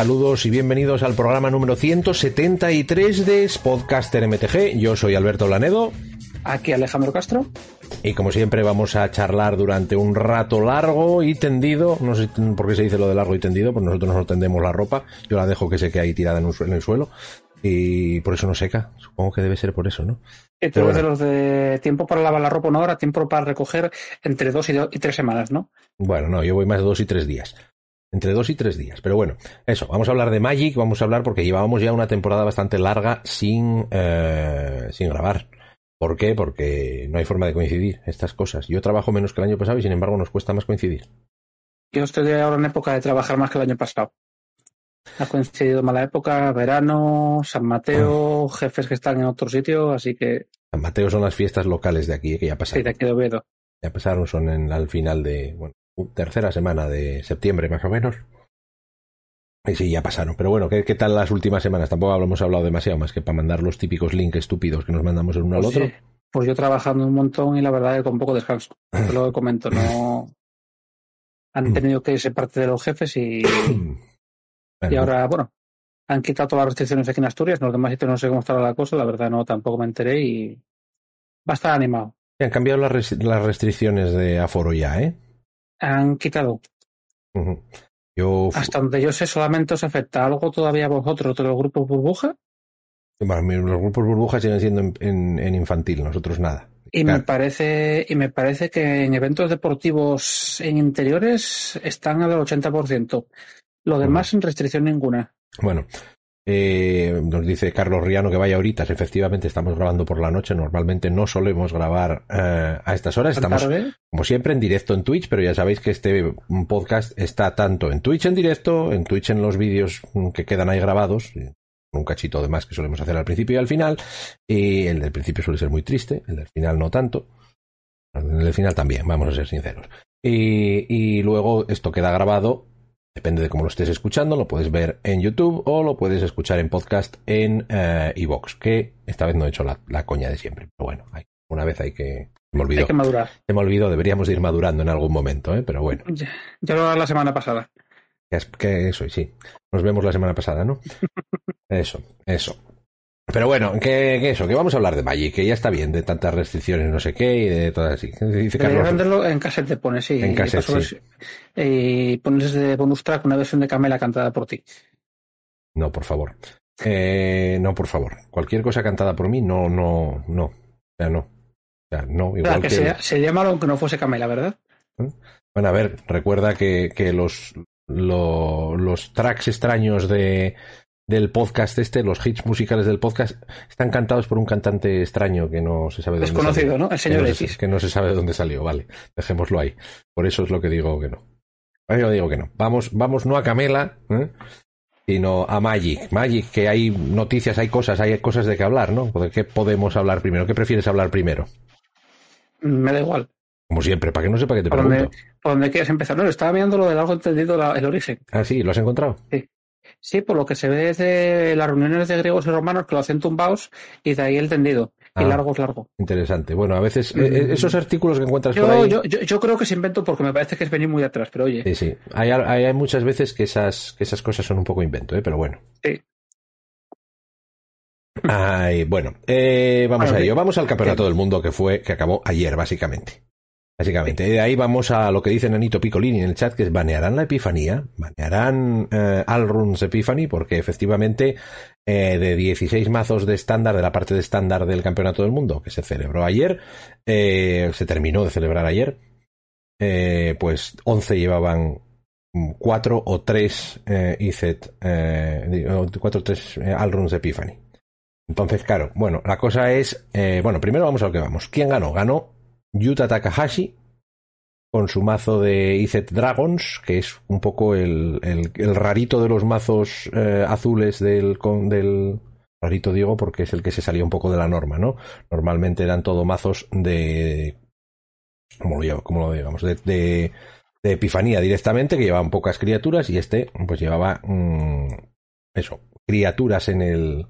Saludos y bienvenidos al programa número 173 de Podcaster MTG. Yo soy Alberto Lanedo. Aquí Alejandro Castro. Y como siempre vamos a charlar durante un rato largo y tendido. No sé por qué se dice lo de largo y tendido, pues nosotros nos tendemos la ropa. Yo la dejo que se quede ahí tirada en, el suelo. Y por eso no seca. Supongo que debe ser por eso, ¿no? Tú de los de tiempo para lavar la ropa una hora, tiempo para recoger entre dos y, y tres semanas, ¿no? Bueno, no, yo voy más de dos y tres días. Entre dos y tres días. Pero bueno, eso, vamos a hablar de Magic, vamos a hablar porque llevábamos ya una temporada bastante larga sin, eh, sin grabar. ¿Por qué? Porque no hay forma de coincidir estas cosas. Yo trabajo menos que el año pasado y sin embargo nos cuesta más coincidir. Yo estoy ahora en época de trabajar más que el año pasado. Ha coincidido mala época, verano, San Mateo, ah. jefes que están en otro sitio, así que... San Mateo son las fiestas locales de aquí, que ya pasaron. Sí, de aquí de Oviedo. Ya pasaron, son en, al final de, bueno, tercera semana de septiembre más o menos. Y sí, ya pasaron. Pero bueno, ¿qué, tal las últimas semanas? Tampoco hemos hablado demasiado más que para mandar los típicos links estúpidos que nos mandamos el uno al pues otro. Pues yo trabajando un montón y la verdad que con poco descanso. Te lo comento, no. Han mm. tenido que ser parte de los jefes y. y ahora, bueno, han quitado todas las restricciones aquí en Asturias. los demás sitios no sé cómo estará la cosa. La verdad, no, tampoco me enteré y. Va a estar animado. Han cambiado las restricciones de aforo ya, ¿eh? Han quitado. yo... Hasta donde yo sé, solamente os afecta algo todavía a vosotros de los grupos burbuja. Bueno, los grupos burbuja siguen siendo en, infantil, nosotros nada. Y me parece, y me parece que en eventos deportivos en interiores están al 80%. Lo demás sin restricción ninguna. Bueno, eh, nos dice Carlos Riano que vaya ahorita. Efectivamente, estamos grabando por la noche. Normalmente no solemos grabar eh, a estas horas. Estamos, como siempre, en directo en Twitch, pero ya sabéis que este podcast está tanto en Twitch en directo, en Twitch en los vídeos que quedan ahí grabados, un cachito de más que solemos hacer al principio y al final. Y el del principio suele ser muy triste, el del final no tanto. El del final también, vamos a ser sinceros. Y, y luego esto queda grabado Depende de cómo lo estés escuchando, lo puedes ver en YouTube o lo puedes escuchar en podcast en Evox, que esta vez no he hecho la, coña de siempre. Pero bueno, una vez hay que... Me olvidó. Hay que madurar. Se me olvidó, deberíamos ir madurando en algún momento, ¿eh? pero bueno. Ya, lo lo la semana pasada. Que, eso, y sí. Nos vemos la semana pasada, ¿no? eso, eso. Pero bueno, que, eso, que vamos a hablar de Magic, que ya está bien de tantas restricciones, no sé qué, y de todas así. Dice Carlos, venderlo en cassette te pones, sí. En cassette, sí. Y pones de bonus track una versión de Camela cantada por ti. No, por favor. Eh, no, por favor. Cualquier cosa cantada por mí, no, no, no. O sea, no. O sea, no. Igual que, que... Se, llama aunque no fuese Camela, ¿verdad? ¿Eh? Bueno, a ver, recuerda que, que los, los tracks extraños de, del podcast este, los hits musicales del podcast, están cantados por un cantante extraño que no se sabe de dónde salió. ¿no? El señor que que no se sabe de dónde salió, vale. Dejémoslo ahí. Por eso es lo que digo que no. Yo digo que no. Vamos, vamos no a Camela, ¿eh? sino a Magic. Magic, que hay noticias, hay cosas, hay cosas de qué hablar, ¿no? ¿De qué podemos hablar primero? ¿Qué prefieres hablar primero? Me da igual. Como siempre, para que no sepa qué te pregunto. ¿Por dónde quieres empezar? No, estaba viendo lo del algo entendido, el origen. Ah, sí, ¿lo has encontrado? Sí. Sí, por lo que se ve desde las reuniones de griegos y romanos que lo hacen tumbados y de ahí el tendido. y ah, largo es largo. Interesante. Bueno, a veces eh, eh, esos artículos que encuentras yo, por ahí. Yo, yo, creo que se invento porque me parece que es venir muy atrás, pero oye. Sí, sí. Hay, hay, muchas veces que esas, que esas cosas son un poco invento, ¿eh? pero bueno. Sí. Ay, bueno, eh, vamos a ello. Vamos al campeonato del mundo que fue, que acabó ayer, básicamente. Básicamente, de ahí vamos a lo que dice Nanito Piccolini en el chat, que es banearán la epifanía, banearán eh, Alrun's Epiphany, porque efectivamente eh, de 16 mazos de estándar, de la parte de estándar del Campeonato del Mundo, que se celebró ayer, eh, se terminó de celebrar ayer, eh, pues 11 llevaban 4 o 3 ICET, 4 o 3 Alruns Epiphany. Entonces, claro, bueno, la cosa es, bueno, primero vamos a lo que vamos. ¿Quién ganó? Ganó Yuta Takahashi con su mazo de Izet Dragons, que es un poco el, el, rarito de los mazos eh, azules del, del... Rarito digo porque es el que se salía un poco de la norma, ¿no? Normalmente eran todo mazos de... ¿Cómo lo, cómo lo digamos? De, de, epifanía directamente, que llevaban pocas criaturas, y este pues llevaba... Mm, eso, criaturas en el...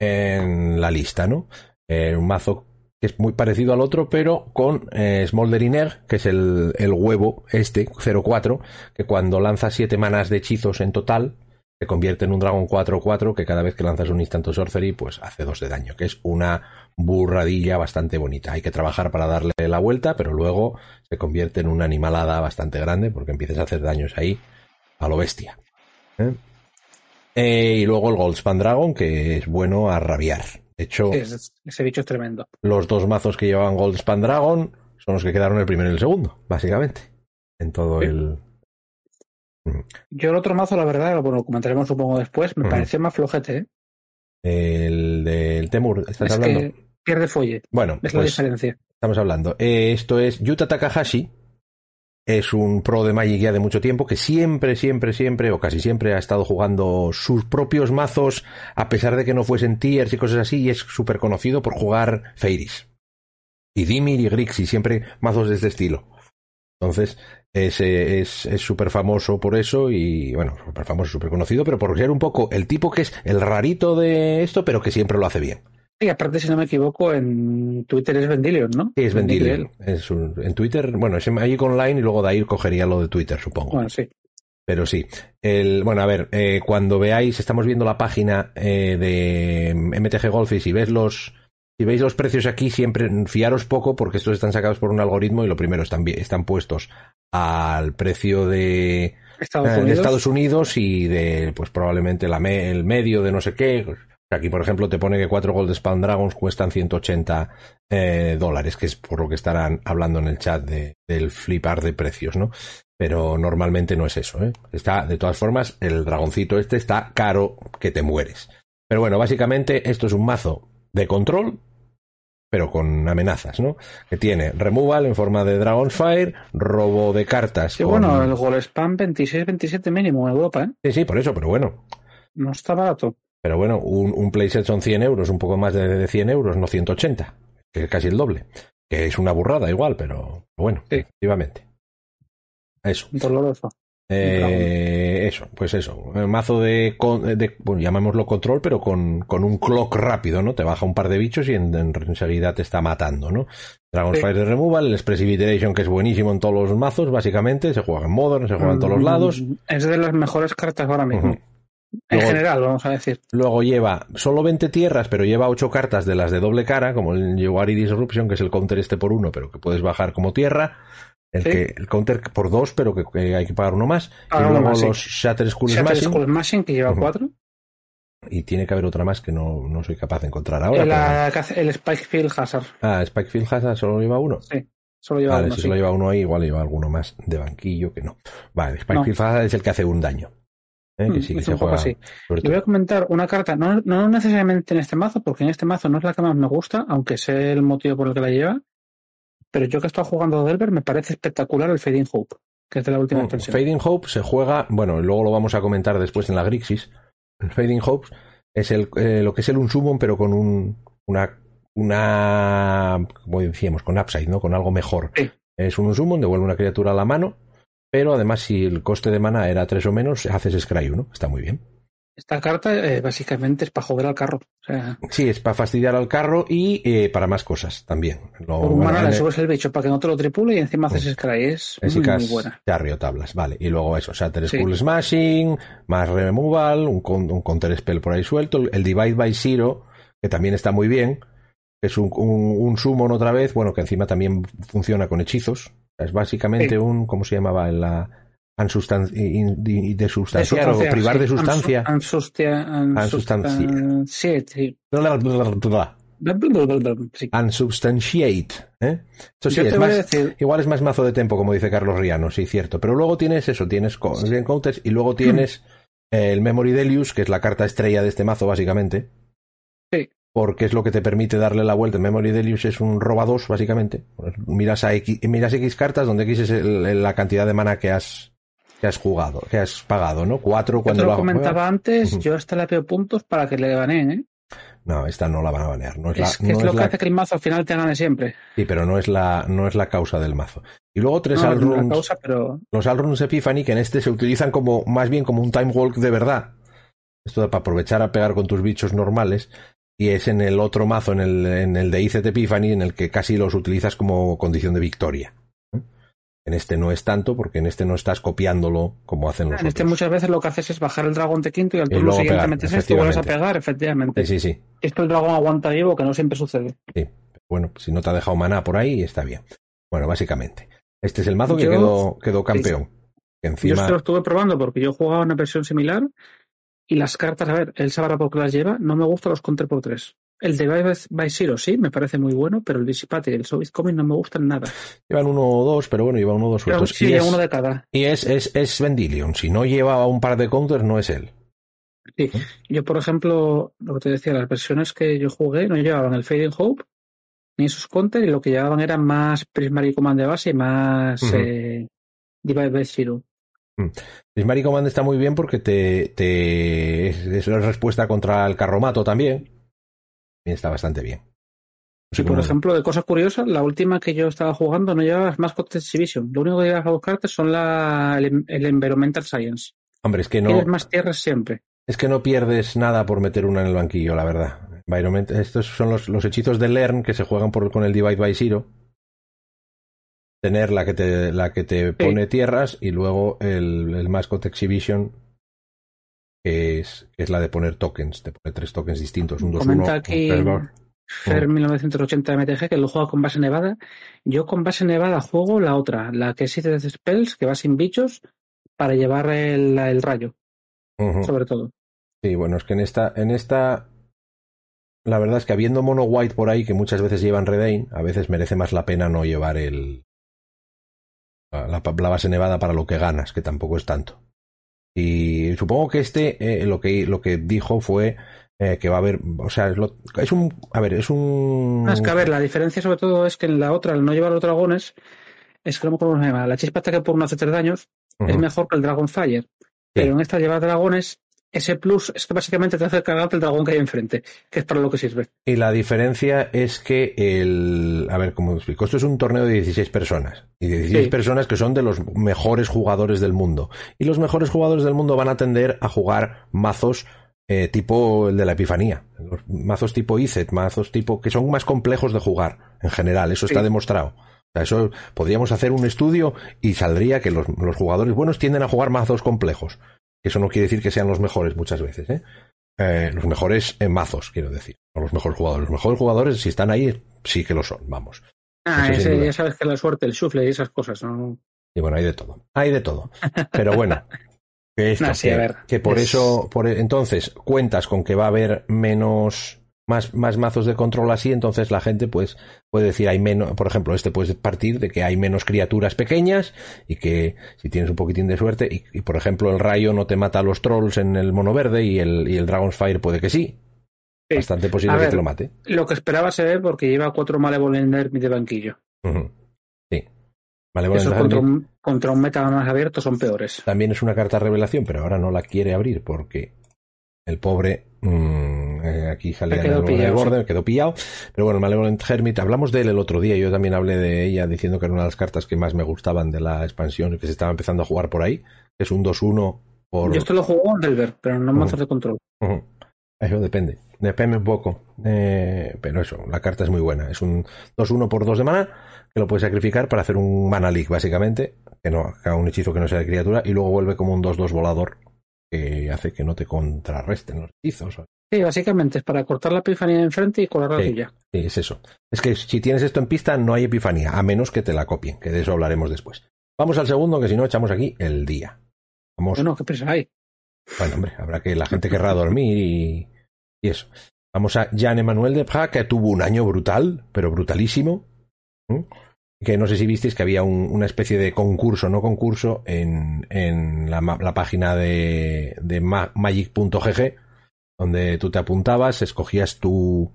en la lista, ¿no? Eh, un mazo que es muy parecido al otro, pero con eh, que es el, el huevo este, 04, que cuando lanza 7 manas de hechizos en total, se convierte en un dragón 4-4 que cada vez que lanzas un instanto sorcery, pues hace 2 de daño, que es una burradilla bastante bonita. Hay que trabajar para darle la vuelta, pero luego se convierte en una animalada bastante grande porque empiezas a hacer daños ahí a lo bestia. ¿eh? Eh, y luego el Goldspan Dragon, que es bueno a rabiar. De hecho, ese bicho es tremendo. Los dos mazos que llevaban Goldspan Dragon son los que quedaron el primero y el segundo, básicamente. En todo el. Mm. Yo el otro mazo, la verdad, bueno, lo comentaremos supongo después, me parece más flojete, ¿eh? El del Temur, ¿estás hablando? pierde folle. Bueno, es la pues diferencia. Estamos hablando. Eh, esto es Yuta Takahashi, es un pro de Magic ya de mucho tiempo que siempre, siempre, siempre o casi siempre ha estado jugando sus propios mazos a pesar de que no fuesen tiers y cosas así y es súper conocido por jugar Feiris. Y Dimir y Grixis, siempre mazos de este estilo. Entonces, es súper famoso por eso y, bueno, súper famoso, súper conocido, pero por ser un poco el tipo que es el rarito de esto, pero que siempre lo hace bien. Y aparte, si no me equivoco, en Twitter es Vendilion, ¿no? Sí, es Vendilion. en Twitter, bueno, es Magic Online y luego de ahí cogería lo de Twitter, supongo. Bueno, sí. Pero sí. El, bueno, a ver, eh, cuando veáis, estamos viendo la página eh, de MTG Golf y si ves los, si veis los precios aquí, siempre fiaros poco porque estos están sacados por un algoritmo y lo primero están, están puestos al precio de Estados, eh, Unidos. de Estados Unidos y de, pues probablemente la el medio de no sé qué, Aquí, por ejemplo, te pone que cuatro Gold Spawn Dragons cuestan 180 eh, dólares, que es por lo que estarán hablando en el chat de, del flipar de precios, ¿no? Pero normalmente no es eso, ¿eh? Está, de todas formas, el dragoncito este está caro que te mueres. Pero bueno, básicamente esto es un mazo de control, pero con amenazas, ¿no? Que tiene removal en forma de Dragon's Fire, robo de cartas. Sí, bueno, el Gold Spam 26-27 mínimo en Europa, ¿eh? Sí, sí, por eso, pero bueno. No está barato. Pero bueno, un, un playset son 100 euros, un poco más de, 100 euros, no 180, que es casi el doble. Que es una burrada igual, pero bueno, efectivamente. Eso. Doloroso. Eh, eso, pues eso. Un mazo de, de, bueno, llamémoslo control, pero con, con, un clock rápido, ¿no? Te baja un par de bichos y en, enseguida te está matando, ¿no? Dragon's Fire de Removal, el Expressive Iteration, que es buenísimo en todos los mazos, básicamente. Se juega en Modern, se juega en todos los lados. Es de las mejores cartas ahora mismo. En general, vamos a decir. Luego lleva solo 20 tierras, pero lleva 8 cartas de las de doble cara, como el Yewari Disruption, que es el counter este por uno, pero que puedes bajar como tierra. El, que, el counter por dos, pero que, hay que pagar uno más. y luego los Shatter Skull Shatter Skull Smashing, que lleva 4. Y tiene que haber otra más que no, no soy capaz de encontrar ahora. El, el Spikefield Hazard. Ah, Spikefield Hazard solo lleva uno. Sí. Solo lleva vale, uno, si solo lleva uno ahí, igual lleva alguno más de banquillo que no. Vale, Spikefield Hazard es el que hace un daño. ¿Eh? que mm, sí, que se juega así. Le voy a comentar una carta, no, no, necesariamente en este mazo, porque en este mazo no es la que más me gusta, aunque sé el motivo por el que la lleva. Pero yo que he estado jugando Delver, me parece espectacular el Fading Hope, que es de la última mm, expansión. Fading Hope se juega, bueno, luego lo vamos a comentar después en la Grixis. El Fading Hope es el, eh, lo que es el Unsumon, pero con un, una, una, como decíamos, con upside, ¿no? Con algo mejor. Es un Unsumon, devuelve una criatura a la mano pero además, si el coste de mana era 3 o menos, haces Scry 1. Está muy bien. Esta carta eh, básicamente es para joder al carro. Sí, es para fastidiar al carro y eh, para más cosas también. Lo, Por un mana le subes el bicho para que no te lo tripule y encima haces mm. Scry. Es muy, buena. río tablas, vale. Y luego eso, Shatter Skull Smashing, más Removal, un, un counter spell por ahí suelto. El Divide by Zero, que también está muy bien. Es un, un, un summon otra vez, bueno, que encima también funciona con hechizos. Es básicamente un, ¿cómo se llamaba? La de sustanciar o privar de sustancia. Unsubstantiate. ¿eh? Eso sí, es más, igual es más mazo de tempo, como dice Carlos Riano, sí, cierto. Pero luego tienes eso, tienes counters y luego tienes el Memory Delius, que es la carta estrella de este mazo, básicamente. Sí. Porque es lo que te permite darle la vuelta. Memory Delius es un roba 2, básicamente. Miras, a X, miras X cartas, donde X es la cantidad de mana que has, que has jugado, que has pagado, ¿no? Cuatro cuando lo, comentaba antes, yo hasta le pego puntos para que le ganen, ¿eh? No, esta no la van a banear. No es, es que es lo que hace que el mazo al final te gane siempre. Sí, pero no es la, no es la causa del mazo. Y luego tres no, Causa, pero... Los Alruns Epiphany, que en este se utilizan como, más bien como un time walk de verdad. Esto para aprovechar a pegar con tus bichos normales. Y es en el otro mazo, en el, en el de ICT Epiphany, en el que casi los utilizas como condición de victoria. En este no es tanto, porque en este no estás copiándolo como hacen los En este muchas veces lo que haces es bajar el dragón de quinto y al turno siguiente metes esto y vuelves a pegar, efectivamente. Sí, sí, sí. Esto el dragón aguanta vivo, que no siempre sucede. Sí. Bueno, si no te ha dejado maná por ahí, está bien. Bueno, básicamente. Este es el mazo que quedó, quedó campeón. encima... Yo esto lo estuve probando porque yo jugaba una versión similar y las cartas, a ver, él sabrá por qué las lleva, no me gustan los counter por tres. El de by, Zero sí, me parece muy bueno, pero el Dissipate y el Soviet Comic no me gustan nada. Llevan uno o dos, pero bueno, lleva uno o dos sueltos. Sí, y es, uno de cada. Y es, es, es Vendilion. Si no lleva un par de counters, no es él. Sí. Yo, por ejemplo, lo que te decía, las versiones que yo jugué no llevaban el Fading Hope ni esos counters, y lo que llevaban eran más Prismary Command de base y más uh by Zero. Mm. Prismary Command está muy bien porque te, te es una respuesta contra el carromato también está bastante bien. y por ejemplo, de cosas curiosas, la última que yo estaba jugando no llevaba más Exhibition. Lo único que llevas a buscarte son la, el, Environmental Science. Hombre, es que no. Tienes más tierras siempre. Es que no pierdes nada por meter una en el banquillo, la verdad. Environment, estos son los, los hechizos de Learn que se juegan por, con el Divide by Zero. Tener la que te, la que te pone tierras y luego el, el Mascot Exhibition que es, es la de poner tokens, te pone tres tokens distintos, un 2 Comenta aquí Fer 1980 MTG que lo juega con base nevada. Yo con base nevada juego la otra, la que es de spells, que va sin bichos, para llevar el, el rayo. Sobre todo. Sí, bueno, es que en esta, en esta la verdad es que habiendo mono white por ahí que muchas veces llevan Redain, a veces merece más la pena no llevar el la, la, base nevada para lo que ganas, que tampoco es tanto. Y supongo que este eh, lo que lo que dijo fue eh, que va a haber, o sea, es, es, un, a ver, es un. es que a ver, la diferencia sobre todo es que en la otra, al no llevar los dragones, es que no me la chispa que por no hace tres daños es mejor que el Dragon Fire. Pero en esta lleva dragones ese plus es que básicamente te hace cargarte el dragón que hay enfrente, que es para lo que sirve. Y la diferencia es que el. A ver, ¿cómo explico? Esto es un torneo de 16 personas. Y de 16 personas que son de los mejores jugadores del mundo. Y los mejores jugadores del mundo van a tender a jugar mazos eh, tipo el de la Epifanía. Mazos tipo ICET, mazos tipo. que son más complejos de jugar en general. Eso está demostrado. O sea, eso podríamos hacer un estudio y saldría que los, los jugadores buenos tienden a jugar mazos complejos. Eso no quiere decir que sean los mejores muchas veces, ¿eh? eh los mejores en mazos, quiero decir. No los mejores jugadores. Los mejores jugadores, si están ahí, sí que lo son, vamos. Ah, ese, ya sabes que la suerte, el sufle y esas cosas, ¿no? Y bueno, hay de todo. Hay de todo. Pero bueno. Que, esto, que, por eso, por, entonces, cuentas con que va a haber menos más, más mazos de control así, entonces la gente pues puede decir hay menos, por ejemplo, este puede partir de que hay menos criaturas pequeñas y que si tienes un poquitín de suerte y, por ejemplo el rayo no te mata a los trolls en el mono verde y el, y el Dragon's Fire puede que sí. Bastante posible que te lo mate. Lo que esperaba se ve porque lleva cuatro Malevolent de banquillo. Sí. Malevolent contra un, contra un meta más abierto son peores. También es una carta revelación, pero ahora no la quiere abrir porque el pobre mm, eh, aquí sale quedó pillado, quedó pillado. Pero bueno, Malevolent Hermit, hablamos de él el otro día. Yo también hablé de ella diciendo que era una de las cartas que más me gustaban de la expansión y que se estaba empezando a jugar por ahí. Es un 2-1 por. Yo esto lo juego en Delver, pero no me uh de control. Eso depende. Depende un poco. Eh, pero eso, la carta es muy buena. Es un 2-1 por 2 de mana que lo puedes sacrificar para hacer un mana leak, básicamente. Que no haga un hechizo que no sea de criatura y luego vuelve como un 2-2 volador que hace que no te contrarresten los hechizos. Sí, básicamente es para cortar la epifanía de enfrente y colar la sí, tuya. Sí, es eso. Es que si tienes esto en pista no hay epifanía, a menos que te la copien, que de eso hablaremos después. Vamos al segundo, que si no echamos aquí el día. Vamos. Bueno, qué presa hay. Bueno, hombre, habrá que la gente querrá dormir y, y eso. Vamos a Jean Emmanuel de Prat, que tuvo un año brutal, pero brutalísimo. Que no sé si visteis que había una especie de concurso, no concurso, en, en la, página de, de magic.gg, donde tú te apuntabas, escogías tu,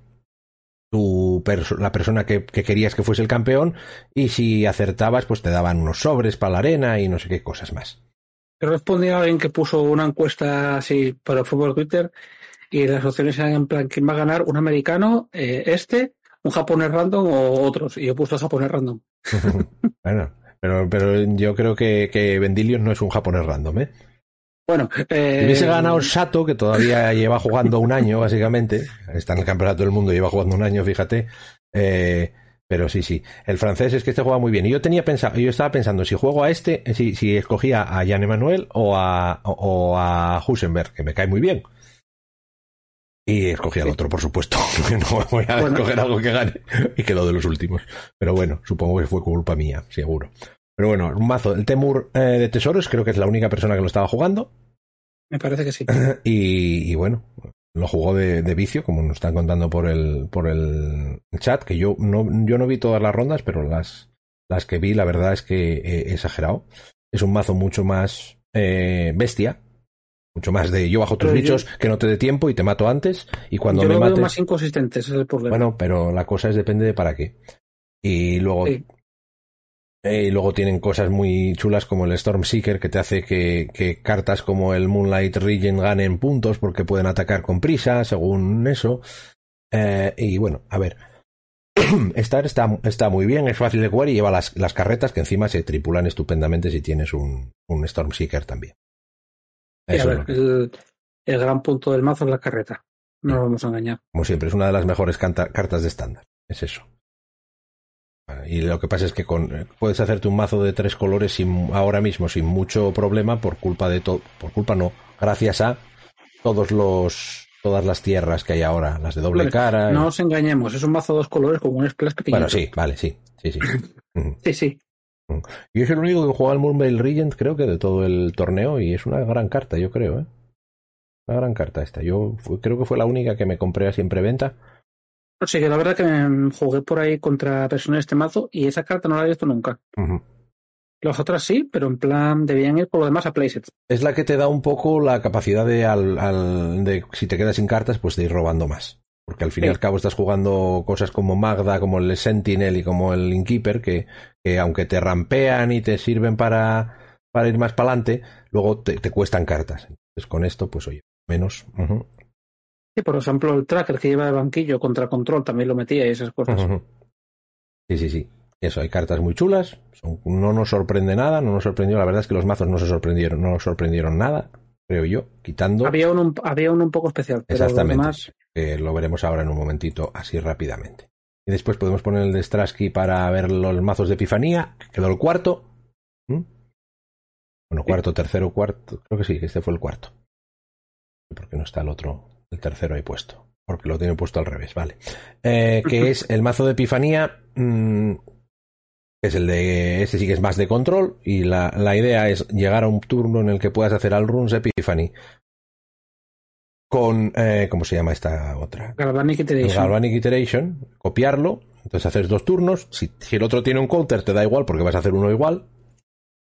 la persona que, querías que fuese el campeón y si acertabas pues te daban unos sobres para la arena y no sé qué cosas más. Respondía a alguien que puso una encuesta así para el fútbol Twitter y las opciones eran en plan quién va a ganar, un americano, eh, este, un japonés random o otros. Y yo puse japonés random. bueno, pero, pero yo creo que, que Vendilion no es un japonés random, ¿eh? Bueno, eh... hubiese ganado Sato, que todavía lleva jugando un año, básicamente. Está en el campeonato del mundo, lleva jugando un año, fíjate. Eh, pero sí, sí. El francés es que este juega muy bien. Y yo tenía pensado, yo estaba pensando si juego a este, si, si escogía a Jan Emanuel o a, o, a Husenberg, que me cae muy bien. Y escogí al otro, por supuesto. no voy a escoger algo que gane y que lo de los últimos. Pero bueno, supongo que fue culpa mía, seguro. Pero bueno, un mazo. El Temur eh, de Tesoros, creo que es la única persona que lo estaba jugando. Me parece que sí. y, bueno, lo jugó de, vicio, como nos están contando por el, por el chat, que yo no, yo no vi todas las rondas, pero las, las que vi, la verdad es que he exagerado. Es un mazo mucho más eh, bestia, mucho más de yo bajo tus bichos que no te dé tiempo y te mato antes y cuando yo me lo mates... veo más inconsistente, ese es el problema. Bueno, pero la cosa es depende de para qué. Y luego eh, y luego tienen cosas muy chulas como el Storm Seeker que te hace que, cartas como el Moonlight Regent ganen puntos porque pueden atacar con prisa, según eso. Eh, y bueno, a ver. Star está, está muy bien, es fácil de jugar y lleva las, las, carretas que encima se tripulan estupendamente si tienes un, un Storm Seeker también. El, gran punto del mazo es la carreta. No nos vamos a engañar. Como siempre, es una de las mejores cartas de estándar. Es eso. Y lo que pasa es que con, eh, puedes hacerte un mazo de tres colores sin, ahora mismo sin mucho problema por culpa de todo, por culpa no, gracias a todos los, todas las tierras que hay ahora, las de doble cara. No nos engañemos, es un mazo de dos colores con un splash pequeño. Bueno, sí, vale, sí, sí, sí. sí, sí. Yo soy el único que juega al Moonveil Regent, creo que de todo el torneo, y es una gran carta, yo creo, ¿eh? Una gran carta esta. Yo creo que fue la única que me compré así en preventa Sí, que la verdad que me jugué por ahí contra personas de este mazo y esa carta no la he visto nunca. Las otras sí, pero en plan debían ir por lo demás a playsets. Es la que te da un poco la capacidad de, al, de si te quedas sin cartas, pues de ir robando más. Porque al fin y al cabo estás jugando cosas como Magda, como el Sentinel y como el Innkeeper, que, que aunque te rampean y te sirven para, para ir más para adelante, luego te, cuestan cartas. Entonces con esto, pues oye, menos por ejemplo, el tracker que lleva el banquillo contra control también lo metía y esas cosas. Sí, sí, sí. Eso, hay cartas muy chulas. no nos sorprende nada, no nos sorprendió. La verdad es que los mazos no se sorprendieron, no nos sorprendieron nada, creo yo, quitando. Había uno, había uno un poco especial. Exactamente. Lo veremos ahora en un momentito, así rápidamente. Y después podemos poner el de Strasky para ver los mazos de Epifanía. Quedó el cuarto. ¿Mm? Bueno, cuarto, tercero, cuarto. Creo que sí, este fue el cuarto. Porque no está el otro el tercero ahí puesto. Porque lo tiene puesto al revés, vale. Eh, que es el mazo de Epifanía. Mm, es el de. Este sí que es más de control. Y la, la idea es llegar a un turno en el que puedas hacer al runes Epiphany. Con. Eh, ¿Cómo se llama esta otra? Galvanic Iteration. Galvanic Iteration. Copiarlo. Entonces haces dos turnos. Si, si, el otro tiene un counter, te da igual porque vas a hacer uno igual.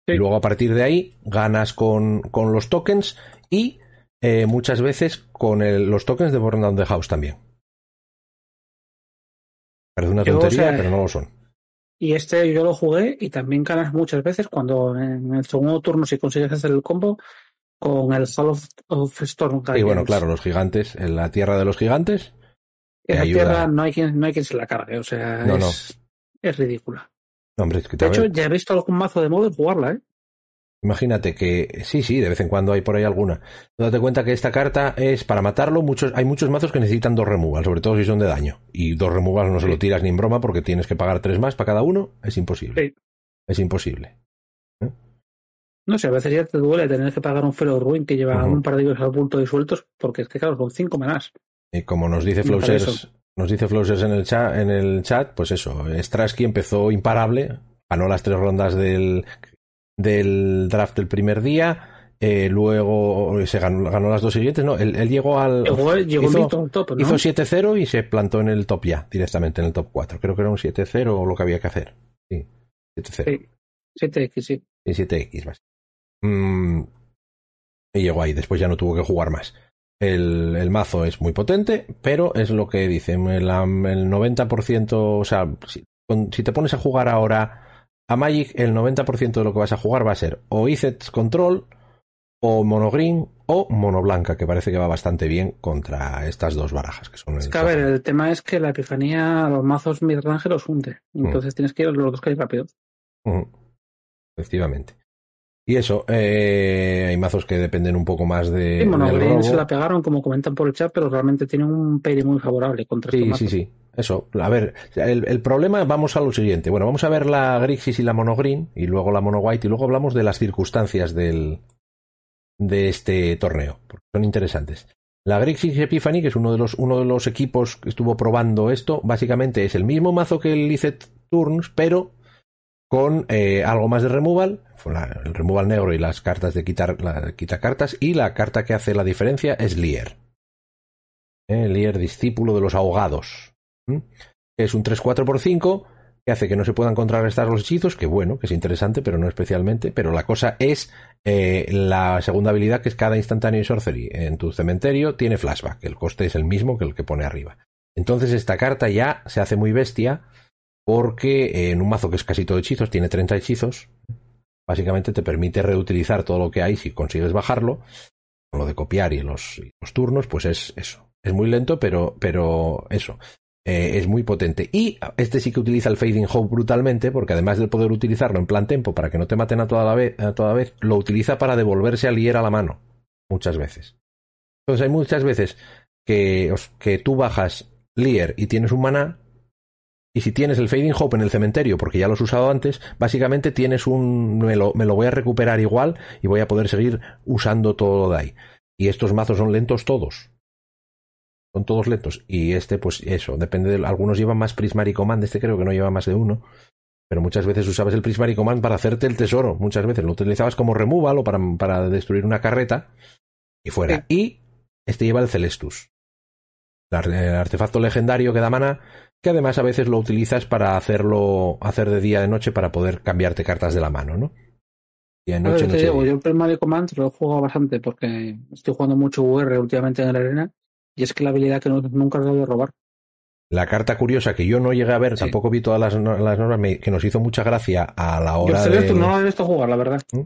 Y luego a partir de ahí ganas con, con los tokens y eh, muchas veces con los tokens de Burn Down the House también. Parece una tontería, pero no lo son. Y este yo lo jugué y también ganas muchas veces cuando en el segundo turno, si consigues hacer el combo, con el Hall of, Storm. Y bueno, claro, los gigantes, en la tierra de los gigantes. Esa tierra no hay, quien, no hay quien se la cargue, o sea, es, es ridícula. de hecho, ya he visto algún mazo de modo de jugarla, ¿eh? Imagínate que sí, sí, de vez en cuando hay por ahí alguna. Date cuenta que esta carta es para matarlo. Muchos, hay muchos mazos que necesitan dos removals, sobre todo si son de daño. Y dos removals no se lo tiras ni en broma porque tienes que pagar tres más para cada uno. Es imposible. Es imposible. No sé, a veces ya te duele tener que pagar un Fellow Ruin que lleva un par de ellos al punto de sueltos, porque es que claro, son cinco menas. Y como nos dice Flowsers, nos dice Flowsers en el chat, en el chat, pues eso, Strasky empezó imparable, ganó las tres rondas del del draft del primer día. Eh, luego se ganó, ganó, las dos siguientes. No, él, llegó al. Llegó, hizo, top, ¿no? hizo 7-0 y se plantó en el top ya, directamente en el top 4. Creo que era un 7-0 lo que había que hacer. Sí, 7-0. Sí, 7X, sí. Sí, 7X, más. Mm, y llegó ahí, después ya no tuvo que jugar más. El, el, mazo es muy potente, pero es lo que dicen, el, el 90%, o sea, si, si, te pones a jugar ahora a Magic, el 90% de lo que vas a jugar va a ser o Izets Control, o Mono Green, o Mono Blanca, que parece que va bastante bien contra estas dos barajas. Que son es que, a ver, el tema es que la epifanía, los mazos midrange los hunde, mm. entonces tienes que ir los dos que hay rápido. Efectivamente. Y eso, eh, hay mazos que dependen un poco más de. Sí, Monogreen se la pegaron, como comentan por el chat, pero realmente tienen un peri muy favorable contra Sí, sí, sí. Eso. A ver, el, el, problema, vamos a lo siguiente. Bueno, vamos a ver la Grixis y la Monogreen, y luego la Mono White, y luego hablamos de las circunstancias del, de este torneo, porque son interesantes. La Grixis Epiphany, que es uno de los, uno de los equipos que estuvo probando esto, básicamente es el mismo mazo que el Licet Turns, pero con eh, algo más de removal, el removal negro y las cartas de quitar la, quita cartas, y la carta que hace la diferencia es Lier. Eh, Lier, discípulo de los ahogados. Es un 3-4 por 5 que hace que no se puedan contrarrestar los hechizos, que bueno, que es interesante, pero no especialmente. Pero la cosa es eh, la segunda habilidad, que es cada instantáneo y sorcery en tu cementerio tiene flashback. El coste es el mismo que el que pone arriba. Entonces esta carta ya se hace muy bestia porque en un mazo que es casi todo hechizos, tiene 30 hechizos, básicamente te permite reutilizar todo lo que hay si consigues bajarlo. Con lo de copiar y los, los turnos, pues es eso. Es muy lento, pero, pero eso. Eh, es muy potente. Y este sí que utiliza el Fading Hope brutalmente, porque además de poder utilizarlo en plan tempo para que no te maten a toda, la vez, a toda vez, lo utiliza para devolverse al Lier a la mano. Muchas veces. Entonces hay muchas veces que, que tú bajas Lier y tienes un maná y si tienes el Fading Hope en el cementerio, porque ya lo has usado antes, básicamente tienes un. Me lo, me lo voy a recuperar igual y voy a poder seguir usando todo de ahí. Y estos mazos son lentos todos. Son todos lentos. Y este, pues eso, depende de. Algunos llevan más Prismary Command, este creo que no lleva más de uno. Pero muchas veces usabas el Prismary Command para hacerte el tesoro. Muchas veces lo utilizabas como removal o para, para destruir una carreta. Y fuera. Y este lleva el Celestus. El artefacto legendario que da mana que además a veces lo utilizas para hacerlo, hacer de día de noche para poder cambiarte cartas de la mano, ¿no? De noche, te digo, yo el Primary Command lo he jugado bastante porque estoy jugando mucho UR últimamente en la arena y es que la habilidad que nunca he de robar. La carta curiosa que yo no llegué a ver, tampoco vi todas las, normas, que nos hizo mucha gracia a la hora yo de... no lo he visto jugar, la verdad. ¿Mm?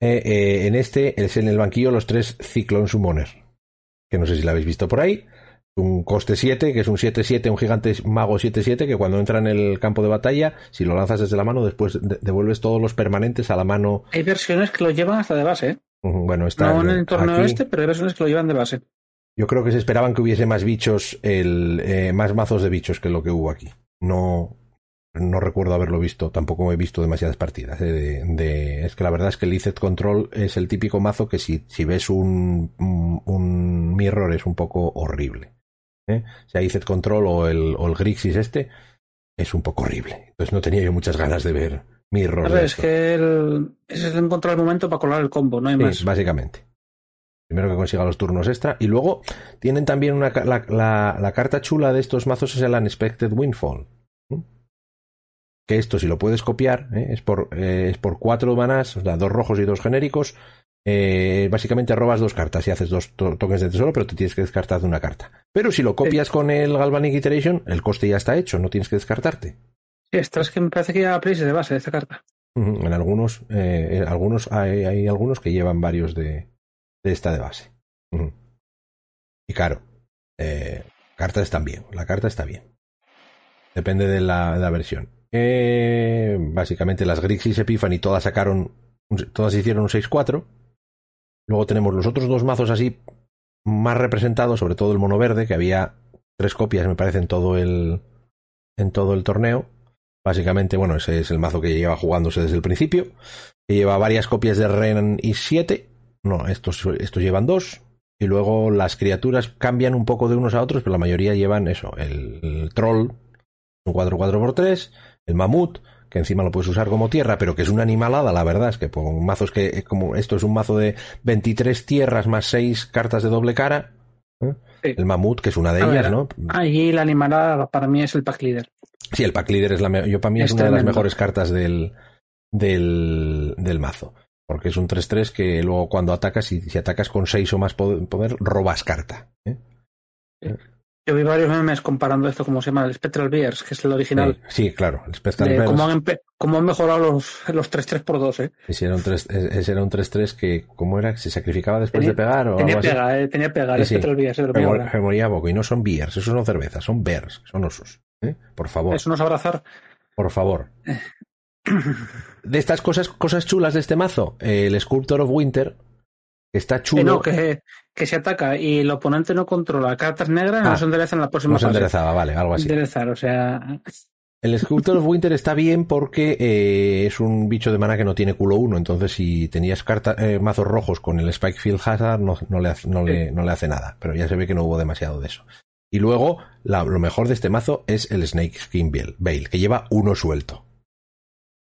Eh, eh, en este es en el banquillo los tres Cyclone Summoner, que no sé si la habéis visto por ahí un coste 7, que es un 7-7, un gigante mago 7-7, que cuando entra en el campo de batalla, si lo lanzas desde la mano, después devuelves todos los permanentes a la mano. Hay versiones que lo llevan hasta de base. ¿eh? Bueno, está. No en el entorno este, pero hay versiones que lo llevan de base. Yo creo que se esperaban que hubiese más bichos, el, eh, más mazos de bichos que lo que hubo aquí. No, no recuerdo haberlo visto, tampoco he visto demasiadas partidas. Eh, de, es que la verdad es que el Licet Control es el típico mazo que si, si ves un, un, un mirror es un poco horrible. ¿Eh? sea Control o el, o el Grixis este, es un poco horrible. Entonces no tenía yo muchas ganas de ver Mirror. es que el, es encontrar el momento para colar el combo, no hay más. Básicamente. Primero que consiga los turnos extra. Y luego tienen también una, la, la, carta chula de estos mazos es el Unexpected Windfall. Que esto, si lo puedes copiar, ¿eh? es, por, eh, es por cuatro manás, o sea, dos rojos y dos genéricos. Eh, básicamente robas dos cartas y haces dos tokens de tesoro, pero te tienes que descartar de una carta. Pero si lo copias con el Galvanic Iteration, el coste ya está hecho, no tienes que descartarte. Sí, esto es que me parece que ya place de base de esta carta. En algunos, eh, algunos hay, algunos que llevan varios de, de esta de base. Y claro, eh, carta está bien, la carta está bien. Depende de la, de la versión. Eh, básicamente las Grixis Epiphany todas sacaron, todas hicieron un 6-4 Luego tenemos los otros dos mazos así más representados, sobre todo el mono verde, que había tres copias, me parece, en todo el, en todo el torneo. Básicamente, bueno, ese es el mazo que lleva jugándose desde el principio. Que lleva varias copias de Ren y 7. No, estos, estos llevan dos. Y luego las criaturas cambian un poco de unos a otros, pero la mayoría llevan eso. El, troll, un 4-4x3. El mamut, que encima lo puedes usar como tierra, pero que es una animalada, la verdad, es que con mazos que, como esto es un mazo de 23 tierras más 6 cartas de doble cara, ¿eh? el mamut, que es una de ellas, ¿no? Ahí la animalada para mí es el pack leader. Sí, el pack leader es la yo para mí es, una de las mejores cartas del, del, del mazo. Porque es un 3-3 que luego cuando atacas, y si atacas con 6 o más poder, robas carta. ¿eh? Yo vi varios memes comparando esto, como se llama, el Spectral Bears, que es el original. Sí, claro, el Spectral Bears. Cómo han, mejorado los, los 3-3 por 2, ¿eh? Ese era un 3-3 que, ¿cómo era? ¿Se sacrificaba después de pegar? O tenía, algo pega, Eh, tenía pega, el Spectral Bears. Me, moría poco. Y no son Bears, eso no cervezas, son Bears, son osos. ¿eh? Por favor. Eso no es abrazar. Por favor. de estas cosas, cosas chulas de este mazo, el Sculptor of Winter, está chulo. que, que se ataca y el oponente no controla cartas negras, no ah, se endereza en la próxima No se enderezaba, vale, algo así. Enderezar, o sea. El Sculptor of Winter está bien porque eh, es un bicho de mana que no tiene culo uno, entonces si tenías carta, eh, mazos rojos con el Spikefield Hazard no, no, le hace, no, le, no le hace nada, pero ya se ve que no hubo demasiado de eso. Y luego, lo mejor de este mazo es el Snake Skin Veil, que lleva uno suelto.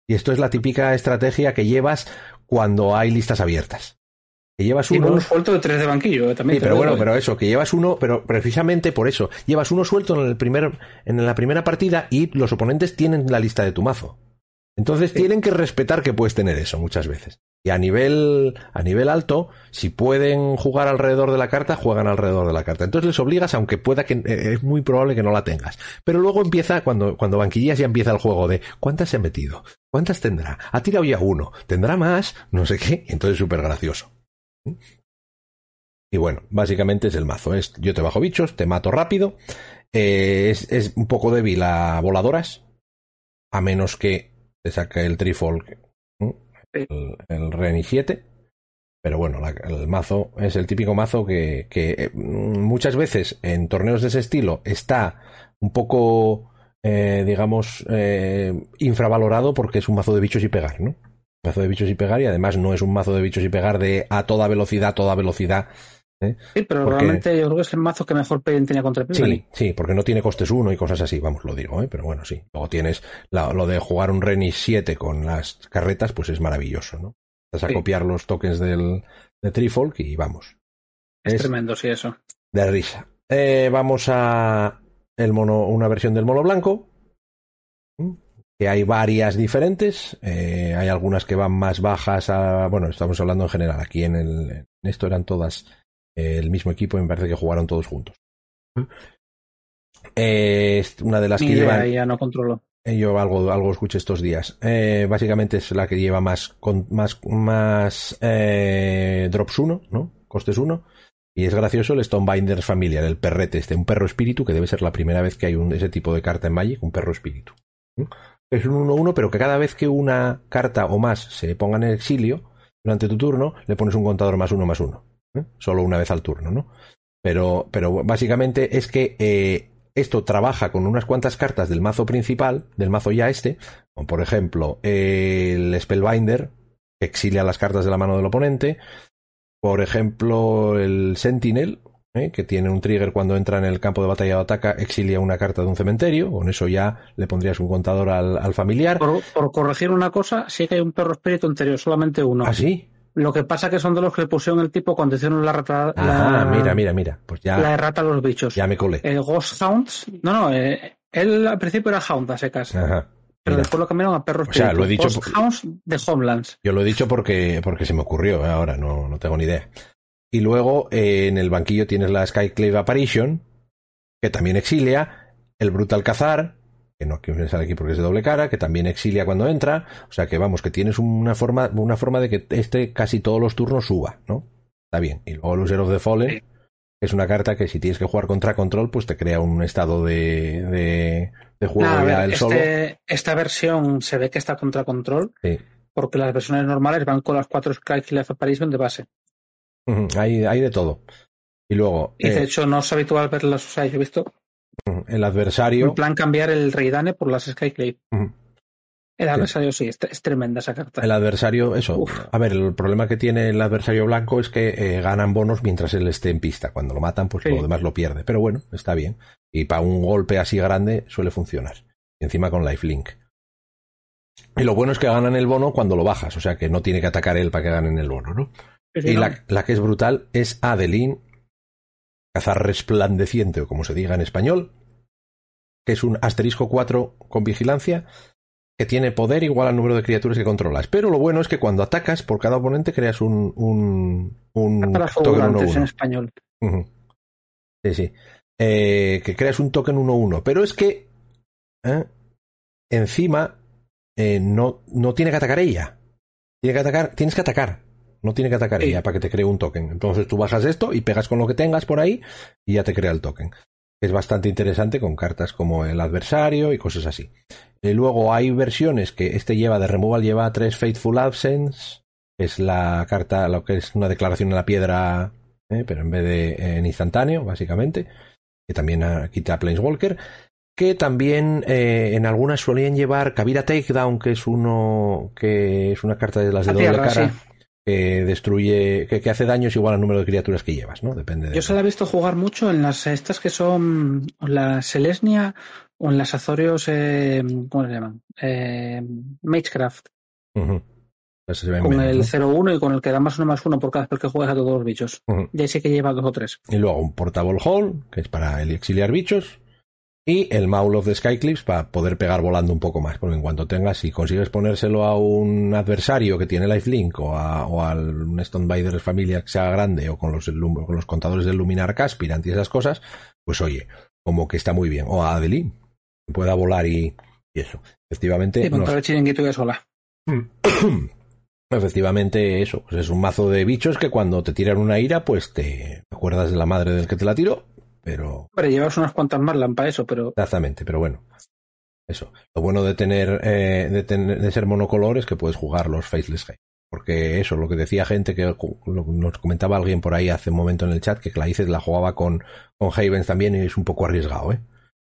Y esto es la típica estrategia que llevas cuando hay listas abiertas que llevas uno. un suelto de tres de banquillo, eh, también. Sí, pero bueno, pero eso, que llevas uno, pero precisamente por eso, llevas uno suelto en el primer, en la primera partida y los oponentes tienen la lista de tu mazo. Entonces tienen que respetar que puedes tener eso muchas veces. Y a nivel, a nivel alto, si pueden jugar alrededor de la carta, juegan alrededor de la carta. Entonces les obligas, aunque pueda que, eh, es muy probable que no la tengas. Pero luego empieza, cuando, cuando banquillas ya empieza el juego de, ¿cuántas se ha metido? ¿Cuántas tendrá? Ha tirado ya uno. ¿Tendrá más? No sé qué. Entonces súper gracioso. Y bueno, básicamente es el mazo. Es yo te bajo bichos, te mato rápido. Eh, es, un poco débil a voladoras. A menos que te saque el Trifolk, el, el Reni 7. Pero bueno, el mazo es el típico mazo que, eh, muchas veces en torneos de ese estilo está un poco, eh, digamos, infravalorado porque es un mazo de bichos y pegar, ¿no? Mazo de bichos y pegar y además no es un mazo de bichos y pegar de a toda velocidad, toda velocidad. ¿eh? Sí, pero realmente yo creo que es el mazo que mejor tenía contra el Sí, sí, porque no tiene costes 1 y cosas así, vamos, lo digo, ¿eh? pero bueno, sí. Luego tienes lo de jugar un Renis 7 con las carretas, pues es maravilloso, ¿no? Vas a copiar los tokens del, de Trifolk y vamos. Es, tremendo, sí, eso. De risa. Eh, vamos a el mono, una versión del mono blanco que hay varias diferentes, eh, hay algunas que van más bajas a, bueno, estamos hablando en general, aquí en, el, en esto eran todas eh, el mismo equipo y me parece que jugaron todos juntos. Eh, una de las que lleva ya no controlo. Yo algo, algo escuché estos días. básicamente es la que lleva más, con, más, más drops 1, ¿no? Costes 1. Y es gracioso el Stonebinders Familiar, el perrete este, un perro espíritu, que debe ser la primera vez que hay un, ese tipo de carta en Magic, un perro espíritu es un 1-1, pero que cada vez que una carta o más se ponga en exilio durante tu turno, le pones un contador más uno más uno. ¿eh? Solo una vez al turno, ¿no? Pero, pero básicamente es que eh, esto trabaja con unas cuantas cartas del mazo principal, del mazo ya este, como por ejemplo el Spellbinder, que exilia las cartas de la mano del oponente, por ejemplo el Sentinel, ¿eh? que tiene un trigger cuando entra en el campo de batalla o ataca, exilia una carta de un cementerio. Con eso ya le pondrías un contador al, familiar. Por, corregir una cosa, sí que hay un perro espíritu anterior, solamente uno. ¿Ah, sí? Lo que pasa que son de los que le pusieron el tipo cuando hicieron la rata. Ah, mira, mira, mira. Pues ya. La rata a los bichos. Ya me colé. El Ghost Hounds. No, no, eh, él al principio era Hound a secas. Ajá. Pero después lo cambiaron a perros. O sea, lo he dicho. Ghost Hounds de Homelands. Yo lo he dicho porque, porque se me ocurrió, eh, ahora no, no tengo ni idea. Y luego eh, en el banquillo tienes la Skyclave Apparition, que también exilia, el Brutal Cazar, que no quiero sale aquí porque es de doble cara, que también exilia cuando entra. O sea que vamos, que tienes una forma, una forma de que este casi todos los turnos suba, ¿no? Está bien. Y luego Loser of the Fallen, es una carta que si tienes que jugar contra control, pues te crea un estado de, de, juego ya el solo. Este, esta versión se ve que está contra control. Porque las versiones normales van con las cuatro Skyclave Apparition de base. Hay, hay de todo. Y luego. Y de eh, hecho, no es habitual verlas. O sea, yo he visto. El adversario. En plan, cambiar el Reidane por las Skyclave. El adversario sí, es, tremenda esa carta. El adversario, eso. A ver, el problema que tiene el adversario blanco es que eh, ganan bonos mientras él esté en pista. Cuando lo matan, pues lo demás lo pierde. Pero bueno, está bien. Y para un golpe así grande suele funcionar. Y encima con lifelink. Y lo bueno es que ganan el bono cuando lo bajas, o sea que no tiene que atacar él para que ganen el bono, ¿no? Y La, la, que es brutal es Adeline, cazar resplandeciente, o como se diga en español, que es un asterisco 4 con vigilancia, que tiene poder igual al número de criaturas que controlas. Pero lo bueno es que cuando atacas, por cada oponente creas un, un, un token en español. Sí, sí. Eh, que creas un token 1-1. Pero es que ¿eh? encima eh, no, no tiene que atacar ella. Tiene que atacar, tienes que atacar. No tiene que atacar ella para que te cree un token. Entonces tú bajas esto y pegas con lo que tengas por ahí y ya te crea el token. Es bastante interesante con cartas como el adversario y cosas así. Y luego hay versiones que este lleva de removal, lleva tres Faithful Absence, es la carta, lo que es una declaración en la piedra, pero en vez de en instantáneo, básicamente, que también quita Planeswalker que también eh, en algunas solían llevar Kavira Takedown, que es uno que es una carta de las de doble cara. Que destruye, que, hace daños igual al número de criaturas que llevas, ¿no? Depende de. Yo se la he visto jugar mucho en las estas que son la Selesnia o en las Azorios, eh, ¿cómo se llaman? Eh, Magecraft. con el 0-1 y con el que da más uno más uno por cada vez que juegas a todos los bichos. Ya sé que lleva dos o tres. Y luego un Portable Hall, que es para el exiliar bichos. Y el Maul of the Skyclips para poder pegar volando un poco más, porque en cuanto tengas, si consigues ponérselo a un adversario que tiene lifelink o, a, o al un Stonebinder familia que sea grande o con los, con los contadores del Luminar Caspirant y esas cosas, pues oye, como que está muy bien. O a Adeline, que pueda volar y, eso. Efectivamente. Y contra el chiringuito de sola. Efectivamente, eso, pues es un mazo de bichos que cuando te tiran una ira, pues te acuerdas de la madre del que te la tiró pero... Pero llevas unas cuantas más para eso, pero... Exactamente, pero bueno. Eso. Lo bueno de tener, eh, de, tener de ser monocolor es que puedes jugar los Faceless Hate. Porque eso, lo que decía gente, que nos comentaba alguien por ahí hace un momento en el chat, que Claices la jugaba con, con Havens también y es un poco arriesgado, ¿eh?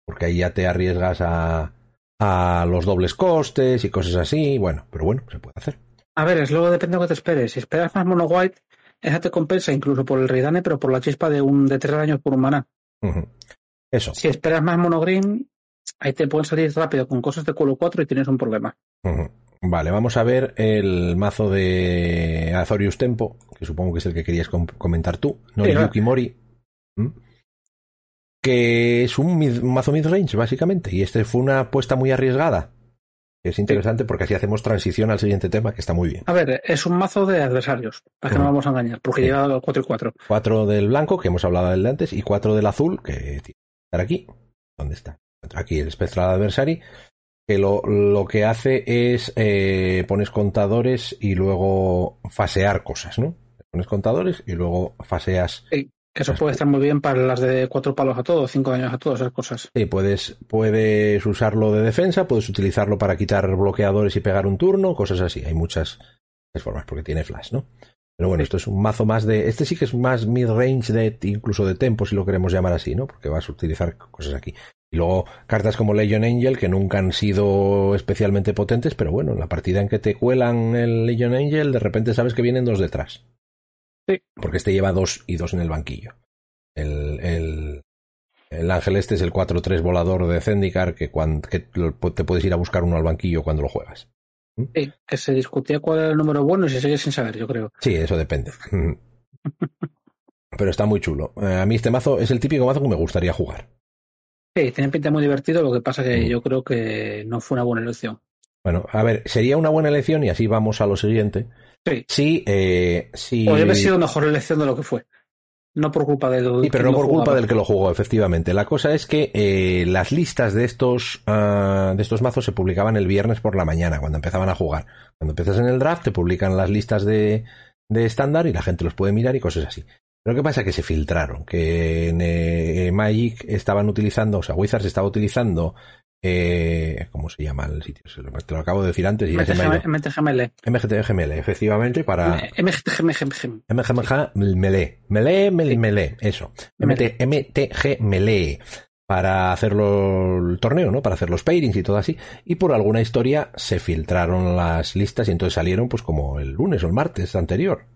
Porque ahí ya te arriesgas a, a los dobles costes y cosas así. Bueno, pero bueno, se puede hacer. A ver, es luego depende de lo que te esperes. Si esperas más mono white, esa te compensa incluso por el Ridane, pero por la chispa de un de tres años por Eso. Si esperas más monogreen, ahí te pueden salir rápido con cosas de culo 4 y tienes un problema. Vale, vamos a ver el mazo de Azorius Tempo, que supongo que es el que querías comentar tú, no Mori. Que es un, un mazo mid-range, básicamente. Y este fue una apuesta muy arriesgada. Es interesante porque así hacemos transición al siguiente tema, que está muy bien. A ver, es un mazo de adversarios, para que no vamos a engañar, porque lleva 4 y 4. 4 del blanco, que hemos hablado del de antes, y 4 del azul, que tiene que estar aquí. ¿Dónde está? Aquí el Spectral Adversary, que lo, lo que hace es eh, pones contadores y luego fasear cosas, ¿no? Pones contadores y luego faseas que eso puede estar muy bien para las de cuatro palos a todos, cinco años a todos, esas cosas. Sí, puedes, puedes usarlo de defensa, puedes utilizarlo para quitar bloqueadores y pegar un turno, cosas así. Hay muchas formas porque tiene flash, ¿no? Pero bueno, esto es un mazo más de. Este sí que es más mid-range, de, incluso de tempo, si lo queremos llamar así, ¿no? Porque vas a utilizar cosas aquí. Y luego cartas como Legion Angel, que nunca han sido especialmente potentes, pero bueno, en la partida en que te cuelan el Legion Angel, de repente sabes que vienen dos detrás. Porque este lleva dos y dos en el banquillo. El, el, el ángel este es el 4-3 volador de Zendikar que, cuando, que te puedes ir a buscar uno al banquillo cuando lo juegas. ¿Mm? Sí, que se discutía cuál era el número bueno y se sigue sin saber, yo creo. Sí, eso depende. Pero está muy chulo. Eh, a mí este mazo es el típico mazo que me gustaría jugar. Sí, tiene pinta muy divertido, lo que pasa que mm. yo creo que no fue una buena elección. Bueno, a ver, sería una buena elección y así vamos a lo siguiente. Sí. Sí, eh, sí. Podría haber sido mejor elección de lo que fue. No por culpa del. Sí, pero no por culpa del que lo jugó, efectivamente. La cosa es que eh, las listas de estos, uh, de estos mazos se publicaban el viernes por la mañana, cuando empezaban a jugar. Cuando empiezas en el draft, te publican las listas de, de estándar y la gente los puede mirar y cosas así. Pero ¿qué pasa? Que se filtraron, que en eh, Magic estaban utilizando, o sea, Wizards estaba utilizando eh, ¿Cómo se llama el sitio? Te lo acabo de decir antes. Y MTGML. MTGML, efectivamente, para. MTGML. MTGML. Mele, mele, eso. MTGML. Para hacer el torneo, ¿no? Para hacer los pairings y todo así. Y por alguna historia se filtraron las listas y entonces salieron, pues como el lunes o el martes anterior.